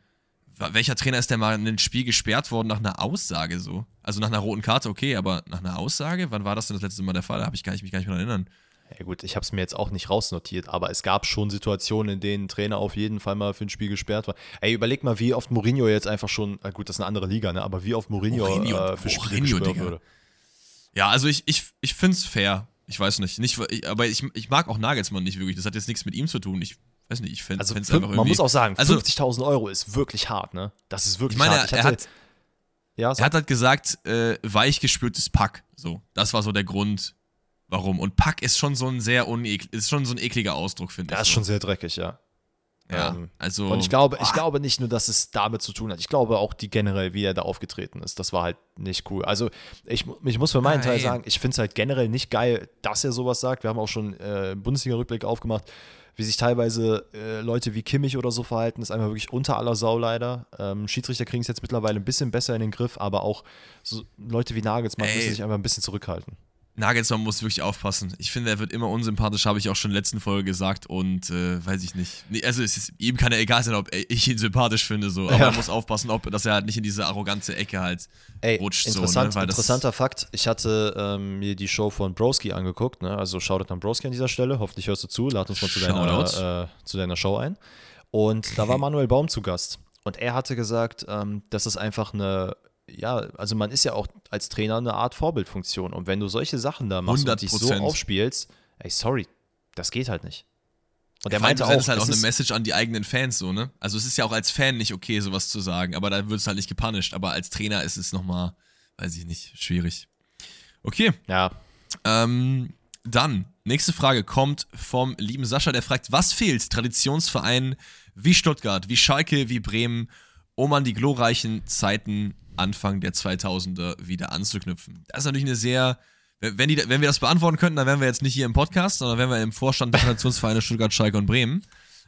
Welcher Trainer ist denn mal in ein Spiel gesperrt worden nach einer Aussage so? Also nach einer roten Karte, okay, aber nach einer Aussage? Wann war das denn das letzte Mal der Fall? Da habe ich mich gar nicht mehr erinnern. Ja gut, ich habe es mir jetzt auch nicht rausnotiert, aber es gab schon Situationen, in denen ein Trainer auf jeden Fall mal für ein Spiel gesperrt war. Ey, überleg mal, wie oft Mourinho jetzt einfach schon, gut, das ist eine andere Liga, ne? aber wie oft Mourinho, Mourinho, äh, für Spiele Mourinho, gesperrt Digga. würde. Ja, also ich, ich, ich finde es fair. Ich weiß nicht. nicht ich, aber ich, ich mag auch Nagelsmann nicht wirklich. Das hat jetzt nichts mit ihm zu tun. Ich weiß nicht, ich fände es Also einfach irgendwie. man muss auch sagen, also, 50.000 Euro ist wirklich hart, ne? Das ist wirklich Ich meine, hart. er, er hat, ja, Er hat halt gesagt, äh, weichgespültes Pack. So, das war so der Grund, warum. Und Pack ist schon so ein sehr ist schon so ein ekliger Ausdruck, finde ich. das ist so. schon sehr dreckig, ja. Ja, ähm, also. Und ich glaube, ich glaube nicht nur, dass es damit zu tun hat. Ich glaube auch die generell, wie er da aufgetreten ist. Das war halt nicht cool. Also ich, ich muss für meinen Ja, Teil sagen, ich finde es halt generell nicht geil, dass er sowas sagt. Wir haben auch schon äh, Bundesliga-Rückblick aufgemacht, wie sich teilweise äh, Leute wie Kimmich oder so verhalten. Das ist einfach wirklich unter aller Sau leider. Ähm, Schiedsrichter kriegen es jetzt mittlerweile ein bisschen besser in den Griff, aber auch so Leute wie Nagelsmann Ey. müssen sich einfach ein bisschen zurückhalten. Nagelsmann muss wirklich aufpassen. Ich finde, er wird immer unsympathisch, habe ich auch schon in der letzten Folge gesagt und äh, weiß ich nicht. Nee, also es ist, ihm kann ja egal sein, ob ich ihn sympathisch finde, so. Aber Ja. er muss aufpassen, ob, dass er halt nicht in diese arrogante Ecke halt Ey, rutscht. interessant, so, ne? Interessanter Fakt. Ich hatte ähm, mir die Show von Broski angeguckt, ne? also Shoutout an Broski an dieser Stelle. Hoffentlich hörst du zu. Lad uns mal zu deiner, äh, zu deiner Show ein. Und da war Manuel Baum zu Gast. Und er hatte gesagt, ähm, dass es einfach eine, ja, also man ist ja auch als Trainer eine Art Vorbildfunktion. Und wenn du solche Sachen da machst und dich so 100%. aufspielst, ey, sorry, das geht halt nicht. Und er allem, meinte du auch, sendest halt auch eine ist- Message an die eigenen Fans, so, ne? Also es ist ja auch als Fan nicht okay, sowas zu sagen, aber da wird es halt nicht gepunished. Aber als Trainer ist es nochmal, weiß ich nicht, schwierig. Okay, ja, ähm, dann, nächste Frage kommt vom lieben Sascha, der fragt, was fehlt Traditionsvereinen wie Stuttgart, wie Schalke, wie Bremen, um an die glorreichen Zeiten Anfang der 2000er wieder anzuknüpfen? Das ist natürlich eine sehr, wenn, die, wenn wir das beantworten könnten, dann wären wir jetzt nicht hier im Podcast, sondern wären wir im Vorstand der Traditionsvereine Stuttgart, Schalke und Bremen.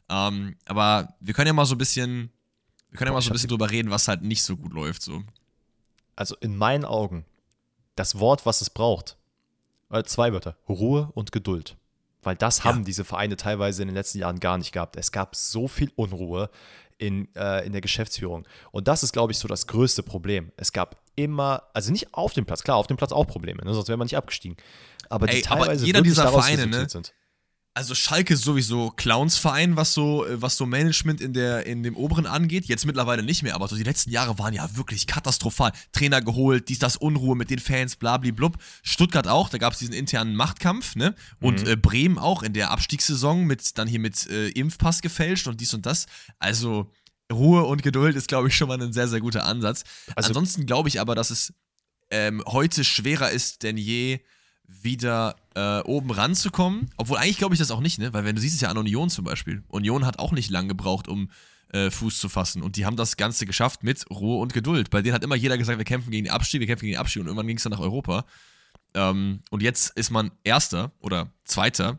Ähm, aber wir können ja mal so ein bisschen, wir können ja mal so ein bisschen drüber reden, was halt nicht so gut läuft, so. also in meinen Augen, das Wort, was es braucht, äh, zwei Wörter, Ruhe und Geduld. Weil das ja. haben diese Vereine teilweise in den letzten Jahren gar nicht gehabt. Es gab so viel Unruhe in, äh, in der Geschäftsführung. Und das ist, glaube ich, so das größte Problem. Es gab immer, also nicht auf dem Platz, klar, auf dem Platz auch Probleme, ne? sonst wäre man nicht abgestiegen. Aber die Ey, teilweise aber jeder dieser Vereine, ne? sind. Also Schalke ist sowieso Clownsverein, was so, was so Management in, der, in dem oberen angeht. Jetzt mittlerweile nicht mehr, aber so die letzten Jahre waren ja wirklich katastrophal. Trainer geholt, dies, das, Unruhe mit den Fans, blablablub. Stuttgart auch, da gab es diesen internen Machtkampf, ne? Und mhm. äh, Bremen auch in der Abstiegssaison mit dann hier mit äh, Impfpass gefälscht und dies und das. Also Ruhe und Geduld ist, glaube ich, schon mal ein sehr, sehr guter Ansatz. Also, Ansonsten glaube ich aber, dass es ähm, heute schwerer ist denn je, wieder äh, oben ranzukommen. Obwohl eigentlich glaube ich das auch nicht, ne? Weil wenn du siehst es ja an Union zum Beispiel. Union hat auch nicht lange gebraucht, um äh, Fuß zu fassen. Und die haben das Ganze geschafft mit Ruhe und Geduld. Bei denen hat immer jeder gesagt, wir kämpfen gegen den Abstieg, wir kämpfen gegen den Abstieg und irgendwann ging es dann nach Europa. Ähm, und jetzt ist man Erster oder Zweiter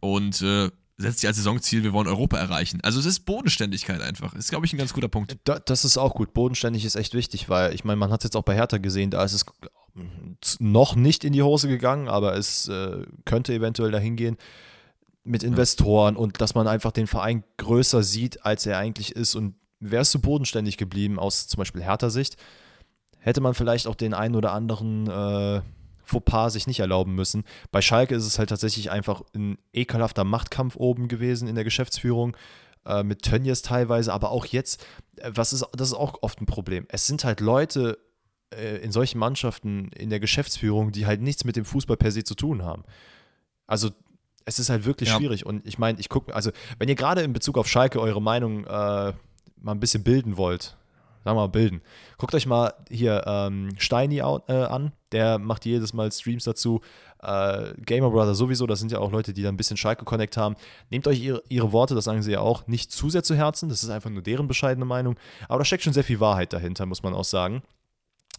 und äh, setzt sich als Saisonziel, wir wollen Europa erreichen. Also es ist Bodenständigkeit einfach. Ist, glaube ich, ein ganz guter Punkt. das ist auch gut. Bodenständig ist echt wichtig, weil ich meine, man hat es jetzt auch bei Hertha gesehen, da ist es noch nicht in die Hose gegangen, aber es äh, könnte eventuell dahin gehen mit Investoren ja. und dass man einfach den Verein größer sieht, als er eigentlich ist. Und wärst du bodenständig geblieben aus zum Beispiel Hertha-Sicht, hätte man vielleicht auch den einen oder anderen äh, Fauxpas sich nicht erlauben müssen. Bei Schalke ist es halt tatsächlich einfach ein ekelhafter Machtkampf oben gewesen in der Geschäftsführung äh, mit Tönnies teilweise, aber auch jetzt, äh, was ist, das ist auch oft ein Problem. Es sind halt Leute äh, in solchen Mannschaften in der Geschäftsführung, die halt nichts mit dem Fußball per se zu tun haben. Also es ist halt wirklich ja. schwierig. Und ich meine, ich gucke, also wenn ihr gerade in Bezug auf Schalke eure Meinung äh, mal ein bisschen bilden wollt, sagen wir mal bilden, guckt euch mal hier ähm, Steini äh, an, der macht jedes Mal Streams dazu. Äh, Gamer Brother sowieso, das sind ja auch Leute, die da ein bisschen Schalke-Connect haben. Nehmt euch ihre, ihre, Worte, das sagen sie ja auch, nicht zu sehr zu Herzen, das ist einfach nur deren bescheidene Meinung. Aber da steckt schon sehr viel Wahrheit dahinter, muss man auch sagen.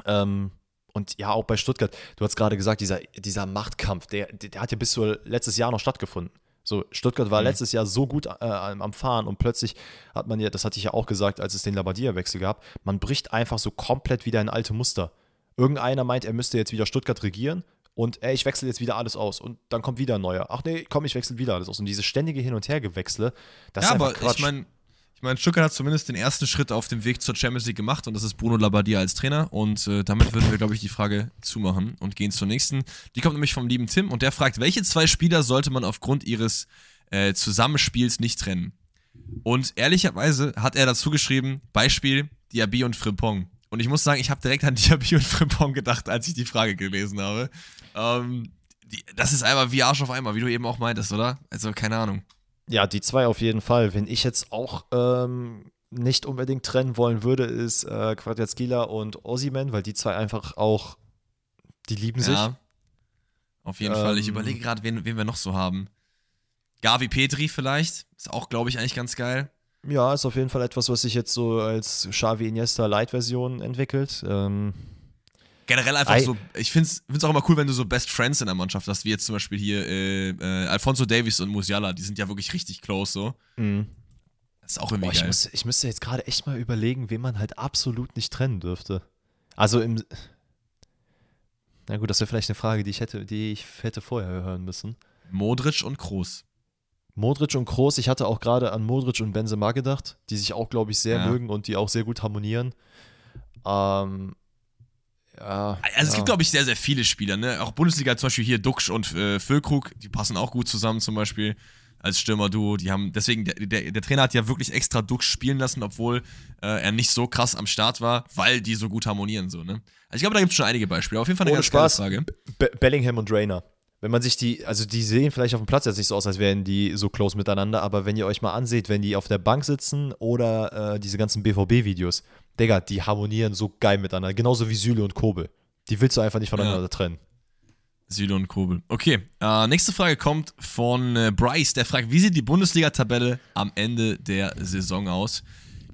Ähm, und ja, auch bei Stuttgart, du hast gerade gesagt, dieser, dieser Machtkampf, der, der hat ja bis zu letztes Jahr noch stattgefunden. So, Stuttgart war mhm. letztes Jahr so gut äh, am Fahren und plötzlich hat man ja, das hatte ich ja auch gesagt, als es den Labadia-Wechsel gab, man bricht einfach so komplett wieder in alte Muster. Irgendeiner meint, er müsste jetzt wieder Stuttgart regieren und ey, ich wechsle jetzt wieder alles aus und dann kommt wieder ein neuer. Ach nee, komm, ich wechsle wieder alles aus. Und diese ständige Hin- und Hergewechsle, das ja, ist einfach aber Quatsch. ich meine, ich meine, Stuttgart hat zumindest den ersten Schritt auf dem Weg zur Champions League gemacht und das ist Bruno Labbadia als Trainer. Und äh, damit würden wir, glaube ich, die Frage zumachen und gehen zur nächsten. Die kommt nämlich vom lieben Tim und der fragt, welche zwei Spieler sollte man aufgrund ihres äh, Zusammenspiels nicht trennen? Und ehrlicherweise hat er dazu geschrieben, Beispiel Diaby und Frimpong. Und ich muss sagen, ich habe direkt an Diaby und Frimpong gedacht, als ich die Frage gelesen habe. Ähm, die, das ist einfach wie Arsch auf einmal, wie du eben auch meintest, oder? Also keine Ahnung. Ja, die zwei auf jeden Fall. Wenn ich jetzt auch ähm, nicht unbedingt trennen wollen würde, ist äh, Quadratskila und Ossiman, weil die zwei einfach auch, die lieben sich. Ja, auf jeden ähm, Fall. Ich ähm, überlege gerade, wen, wen wir noch so haben. Gavi Petri vielleicht. Ist auch, glaube ich, eigentlich ganz geil. Ja, ist auf jeden Fall etwas, was sich jetzt so als Xavi Iniesta Light-Version entwickelt. Ähm, Generell einfach I so, ich finde es auch immer cool, wenn du so Best Friends in der Mannschaft hast, wie jetzt zum Beispiel hier äh, äh, Alfonso Davies und Musiala, die sind ja wirklich richtig close so. Mhm. Das ist auch irgendwie Boah, geil. Ich, muss, ich müsste jetzt gerade echt mal überlegen, wen man halt absolut nicht trennen dürfte. Also im. Na gut, das wäre vielleicht eine Frage, die ich hätte, die ich hätte vorher hören müssen. Modric und Kroos. Modric und Kroos, ich hatte auch gerade an Modric und Benzema gedacht, die sich auch, glaube ich, sehr ja. mögen und die auch sehr gut harmonieren. Ähm, ja, also es gibt, glaube ich, sehr, sehr viele Spieler, ne? Auch Bundesliga zum Beispiel hier Duxch und äh, Füllkrug, die passen auch gut zusammen zum Beispiel als Stürmer-Duo. Die haben, deswegen, der, der, der, Trainer hat ja wirklich extra Duxch spielen lassen, obwohl äh, er nicht so krass am Start war, weil die so gut harmonieren, so, ne? Also ich glaube, da gibt es schon einige Beispiele. Auf jeden Fall eine Ohne ganz Spaß, Frage. Be Bellingham und Rainer. Wenn man sich die, also die sehen vielleicht auf dem Platz jetzt nicht so aus, als wären die so close miteinander, aber wenn ihr euch mal anseht, wenn die auf der Bank sitzen oder äh, diese ganzen BVB-Videos, Digga, die harmonieren so geil miteinander. Genauso wie Süle und Kobel. Die willst du einfach nicht voneinander ja. trennen. Süle und Kobel. Okay, äh, nächste Frage kommt von äh, Bryce, der fragt, wie sieht die Bundesliga-Tabelle am Ende der Saison aus?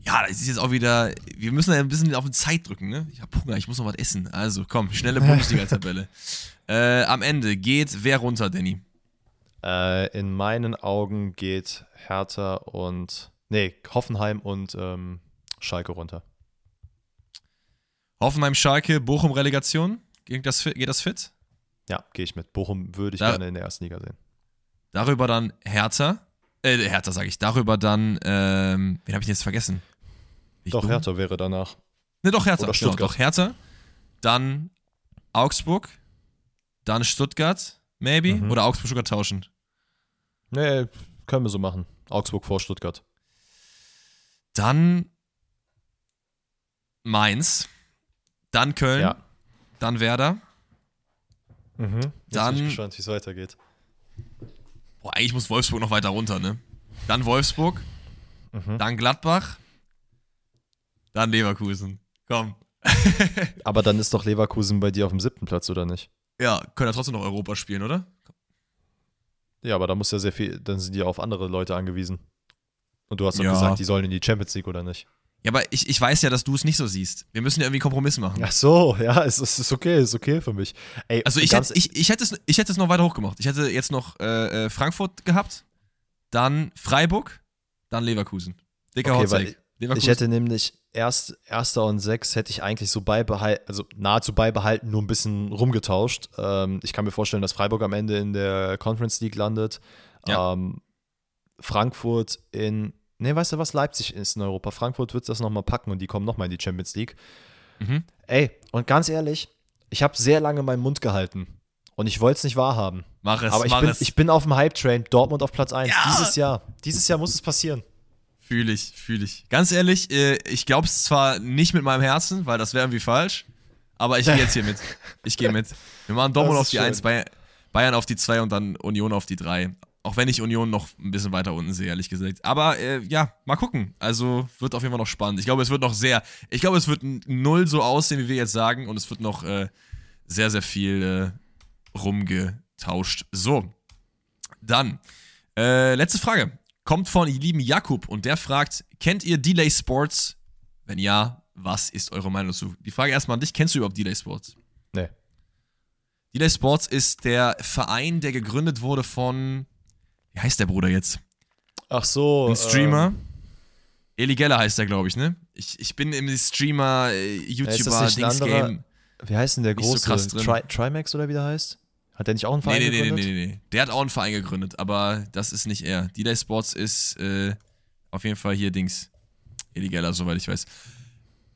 Ja, das ist jetzt auch wieder, wir müssen ja ein bisschen auf die Zeit drücken, ne? Ich hab Hunger, ich muss noch was essen. Also komm, schnelle Bundesliga-Tabelle. äh, am Ende geht wer runter, Danny? Äh, in meinen Augen geht Hertha und, nee, Hoffenheim und ähm, Schalke runter. Hoffenheim, Schalke, Bochum Relegation. Geht das, geht das fit? Ja, gehe ich mit. Bochum würde ich da, gerne in der ersten Liga sehen. darüber dann Hertha, äh, Hertha sage ich, darüber dann, ähm, wen habe ich jetzt vergessen? Ich doch, dumm? Hertha wäre danach. Ne, doch, Hertha, Oder Stuttgart. Doch, doch, Hertha, dann Augsburg, dann Stuttgart, maybe, mhm. oder Augsburg sogar tauschen. Nee, können wir so machen. Augsburg vor Stuttgart. Dann Mainz, dann Köln, ja. dann Werder. Mhm. Jetzt dann, bin ich gespannt, wie es weitergeht. Boah, eigentlich muss Wolfsburg noch weiter runter, ne? Dann Wolfsburg, mhm. dann Gladbach, dann Leverkusen. Komm. Aber dann ist doch Leverkusen bei dir auf dem siebten Platz, oder nicht? Ja, können ja trotzdem noch Europa spielen, oder? Ja, aber da muss ja sehr viel, dann sind die auf andere Leute angewiesen. Und du hast doch ja. gesagt, die sollen in die Champions League oder nicht? Ja, aber ich, ich weiß ja, dass du es nicht so siehst. Wir müssen ja irgendwie einen Kompromiss machen. Ach so, ja, es ist, ist okay, ist okay für mich. Ey, also ich hätte, ich, ich, hätte es, ich hätte es noch weiter hochgemacht. Ich hätte jetzt noch äh, äh Frankfurt gehabt, dann Freiburg, dann Leverkusen. Dicker okay, Hot Leverkusen. Ich hätte nämlich erst Erster und Sechs hätte ich eigentlich so beibehalten, also nahezu beibehalten, nur ein bisschen rumgetauscht. Ähm, ich kann mir vorstellen, dass Freiburg am Ende in der Conference League landet. Ja. Ähm, Frankfurt in, ne, weißt du was, Leipzig ist in Europa. Frankfurt wird das nochmal packen und die kommen nochmal in die Champions League. Mhm. Ey, und ganz ehrlich, ich habe sehr lange meinen Mund gehalten. Und ich wollte es nicht wahrhaben. Mach es, Aber ich, mach bin, es. ich bin auf dem Hype-Train, Dortmund auf Platz 1. Ja. Dieses Jahr. Dieses Jahr muss es passieren. Fühle ich, fühle ich. Ganz ehrlich, äh, ich glaube es zwar nicht mit meinem Herzen, weil das wäre irgendwie falsch, aber ich gehe jetzt hier mit. Ich gehe mit. Wir machen Dortmund auf die 1, Bayern auf die 2 und dann Union auf die 3. Auch wenn ich Union noch ein bisschen weiter unten sehe, ehrlich gesagt. Aber äh, ja, mal gucken. Also wird auf jeden Fall noch spannend. Ich glaube, es wird noch sehr, ich glaube, es wird null so aussehen, wie wir jetzt sagen. Und es wird noch äh, sehr, sehr viel äh, rumgetauscht. So, dann, äh, letzte Frage kommt von lieben Jakub und der fragt: Kennt ihr Delay Sports? Wenn ja, was ist eure Meinung dazu? Die Frage erstmal an dich: Kennst du überhaupt Delay Sports? Nee. Delay Sports ist der Verein, der gegründet wurde von. Wie heißt der Bruder jetzt? Ach so. Ein Streamer. Ähm, Eli Geller heißt der, glaube ich, ne? Ich, ich bin im Streamer, äh, YouTuber, Dings Game. Wie heißt denn der große? So Tri Trimax oder wie der heißt? Hat der nicht auch einen Verein nee, nee, gegründet? Nee, nee, nee, nee. Der hat auch einen Verein gegründet, aber das ist nicht er. D-Day Sports ist äh, auf jeden Fall hier Dings. Illegaler, soweit ich weiß.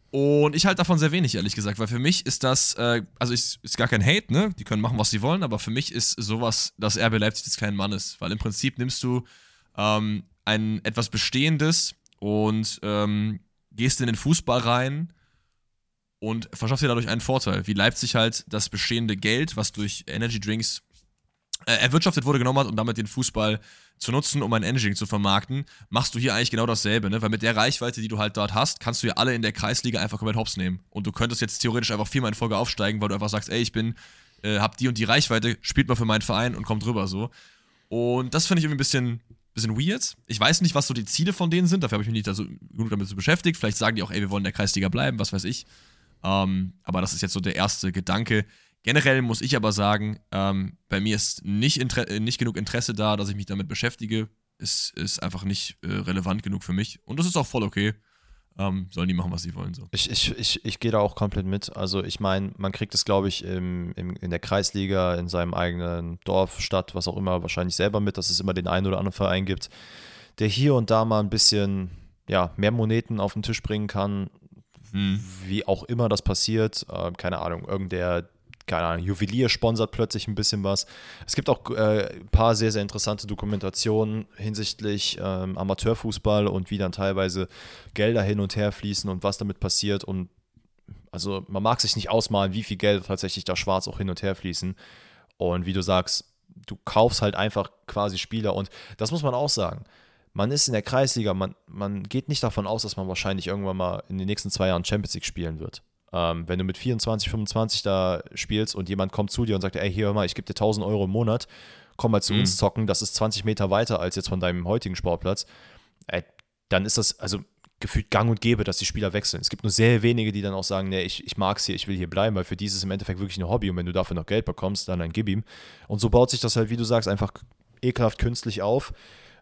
Und ich halte davon sehr wenig, ehrlich gesagt, weil für mich ist das, äh, also ist, ist gar kein Hate, ne? Die können machen, was sie wollen, aber für mich ist sowas das RB Leipzig des kleinen Mannes, weil im Prinzip nimmst du ähm, ein etwas Bestehendes und ähm, gehst in den Fußball rein und verschafft dir dadurch einen Vorteil, wie Leipzig halt das bestehende Geld, was durch Energy Drinks äh, erwirtschaftet wurde, genommen hat, um damit den Fußball zu nutzen, um ein Drink zu vermarkten, machst du hier eigentlich genau dasselbe, ne? Weil mit der Reichweite, die du halt dort hast, kannst du ja alle in der Kreisliga einfach komplett hops nehmen. Und du könntest jetzt theoretisch einfach viermal in Folge aufsteigen, weil du einfach sagst, ey, ich bin, äh, hab die und die Reichweite, spielt mal für meinen Verein und kommt rüber so. Und das finde ich irgendwie ein bisschen, bisschen weird. Ich weiß nicht, was so die Ziele von denen sind, dafür habe ich mich nicht so genug damit so beschäftigt. Vielleicht sagen die auch, ey, wir wollen in der Kreisliga bleiben, was weiß ich. Ähm, aber das ist jetzt so der erste Gedanke. Generell muss ich aber sagen, ähm, bei mir ist nicht, äh, nicht genug Interesse da, dass ich mich damit beschäftige. Es ist einfach nicht äh, relevant genug für mich. Und das ist auch voll okay. Ähm, sollen die machen, was sie wollen. So. Ich, ich, ich, ich gehe da auch komplett mit. Also ich meine, man kriegt es, glaube ich, im, im, in der Kreisliga, in seinem eigenen Dorf, Stadt, was auch immer, wahrscheinlich selber mit, dass es immer den einen oder anderen Verein gibt, der hier und da mal ein bisschen ja, mehr Moneten auf den Tisch bringen kann, hm. Wie auch immer das passiert, äh, keine Ahnung, irgendein keine Ahnung, Juwelier sponsert plötzlich ein bisschen was. Es gibt auch äh, ein paar sehr, sehr interessante Dokumentationen hinsichtlich ähm, Amateurfußball und wie dann teilweise Gelder hin und her fließen und was damit passiert. Und also man mag sich nicht ausmalen, wie viel Geld tatsächlich da schwarz auch hin und her fließen. Und wie du sagst, du kaufst halt einfach quasi Spieler und das muss man auch sagen man ist in der Kreisliga, man, man geht nicht davon aus, dass man wahrscheinlich irgendwann mal in den nächsten zwei Jahren Champions League spielen wird. Ähm, wenn du mit 24, 25 da spielst und jemand kommt zu dir und sagt, ey, hier hör mal, ich gebe dir 1000 Euro im Monat, komm mal zu mhm. uns zocken, das ist 20 Meter weiter als jetzt von deinem heutigen Sportplatz, ey, dann ist das also gefühlt gang und gäbe, dass die Spieler wechseln. Es gibt nur sehr wenige, die dann auch sagen, nee, ich, ich mag es hier, ich will hier bleiben, weil für die ist es im Endeffekt wirklich ein Hobby und wenn du dafür noch Geld bekommst, dann, dann gib ihm. Und so baut sich das halt, wie du sagst, einfach ekelhaft künstlich auf.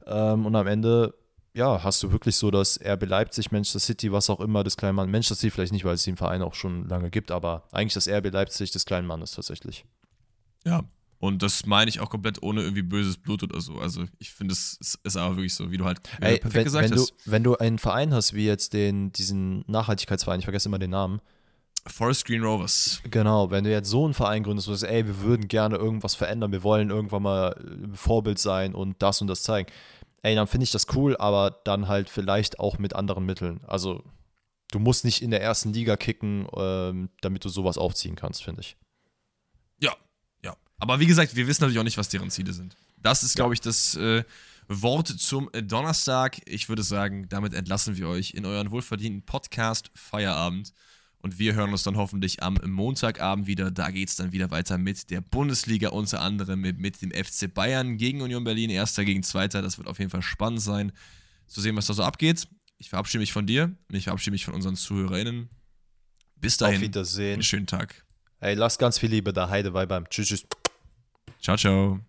Ähm, und am Ende, ja, hast du wirklich so das RB Leipzig, Manchester City, was auch immer des kleinen Mannes, Manchester City vielleicht nicht, weil es den Verein auch schon lange gibt, aber eigentlich das RB Leipzig des kleinen Mannes tatsächlich. Ja, Und das meine ich auch komplett ohne irgendwie böses Blut oder so. Also ich finde, es ist, ist aber wirklich so, wie du halt Ey, perfekt wenn, gesagt wenn hast. Du, wenn du einen Verein hast, wie jetzt den, diesen Nachhaltigkeitsverein, ich vergesse immer den Namen. Forest Green Rovers. Genau, wenn du jetzt so einen Verein gründest, wo du sagst, ey, wir würden gerne irgendwas verändern, wir wollen irgendwann mal Vorbild sein und das und das zeigen. Ey, dann finde ich das cool, aber dann halt vielleicht auch mit anderen Mitteln. Also du musst nicht in der ersten Liga kicken, ähm, damit du sowas aufziehen kannst, finde ich. Ja, ja. Aber wie gesagt, wir wissen natürlich auch nicht, was deren Ziele sind. Das ist, glaube ich, das äh, Wort zum Donnerstag. Ich würde sagen, damit entlassen wir euch in euren wohlverdienten Podcast Feierabend. Und wir hören uns dann hoffentlich am Montagabend wieder. Da geht es dann wieder weiter mit der Bundesliga, unter anderem mit, mit dem FC Bayern gegen Union Berlin, erster gegen zweiter. Das wird auf jeden Fall spannend sein, zu sehen, was da so abgeht. Ich verabschiede mich von dir und ich verabschiede mich von unseren ZuhörerInnen. Bis dahin. Auf Wiedersehen. Einen schönen Tag. Ey, lass ganz viel Liebe da. Heide, bye, bye. Tschüss, tschüss. Ciao, ciao.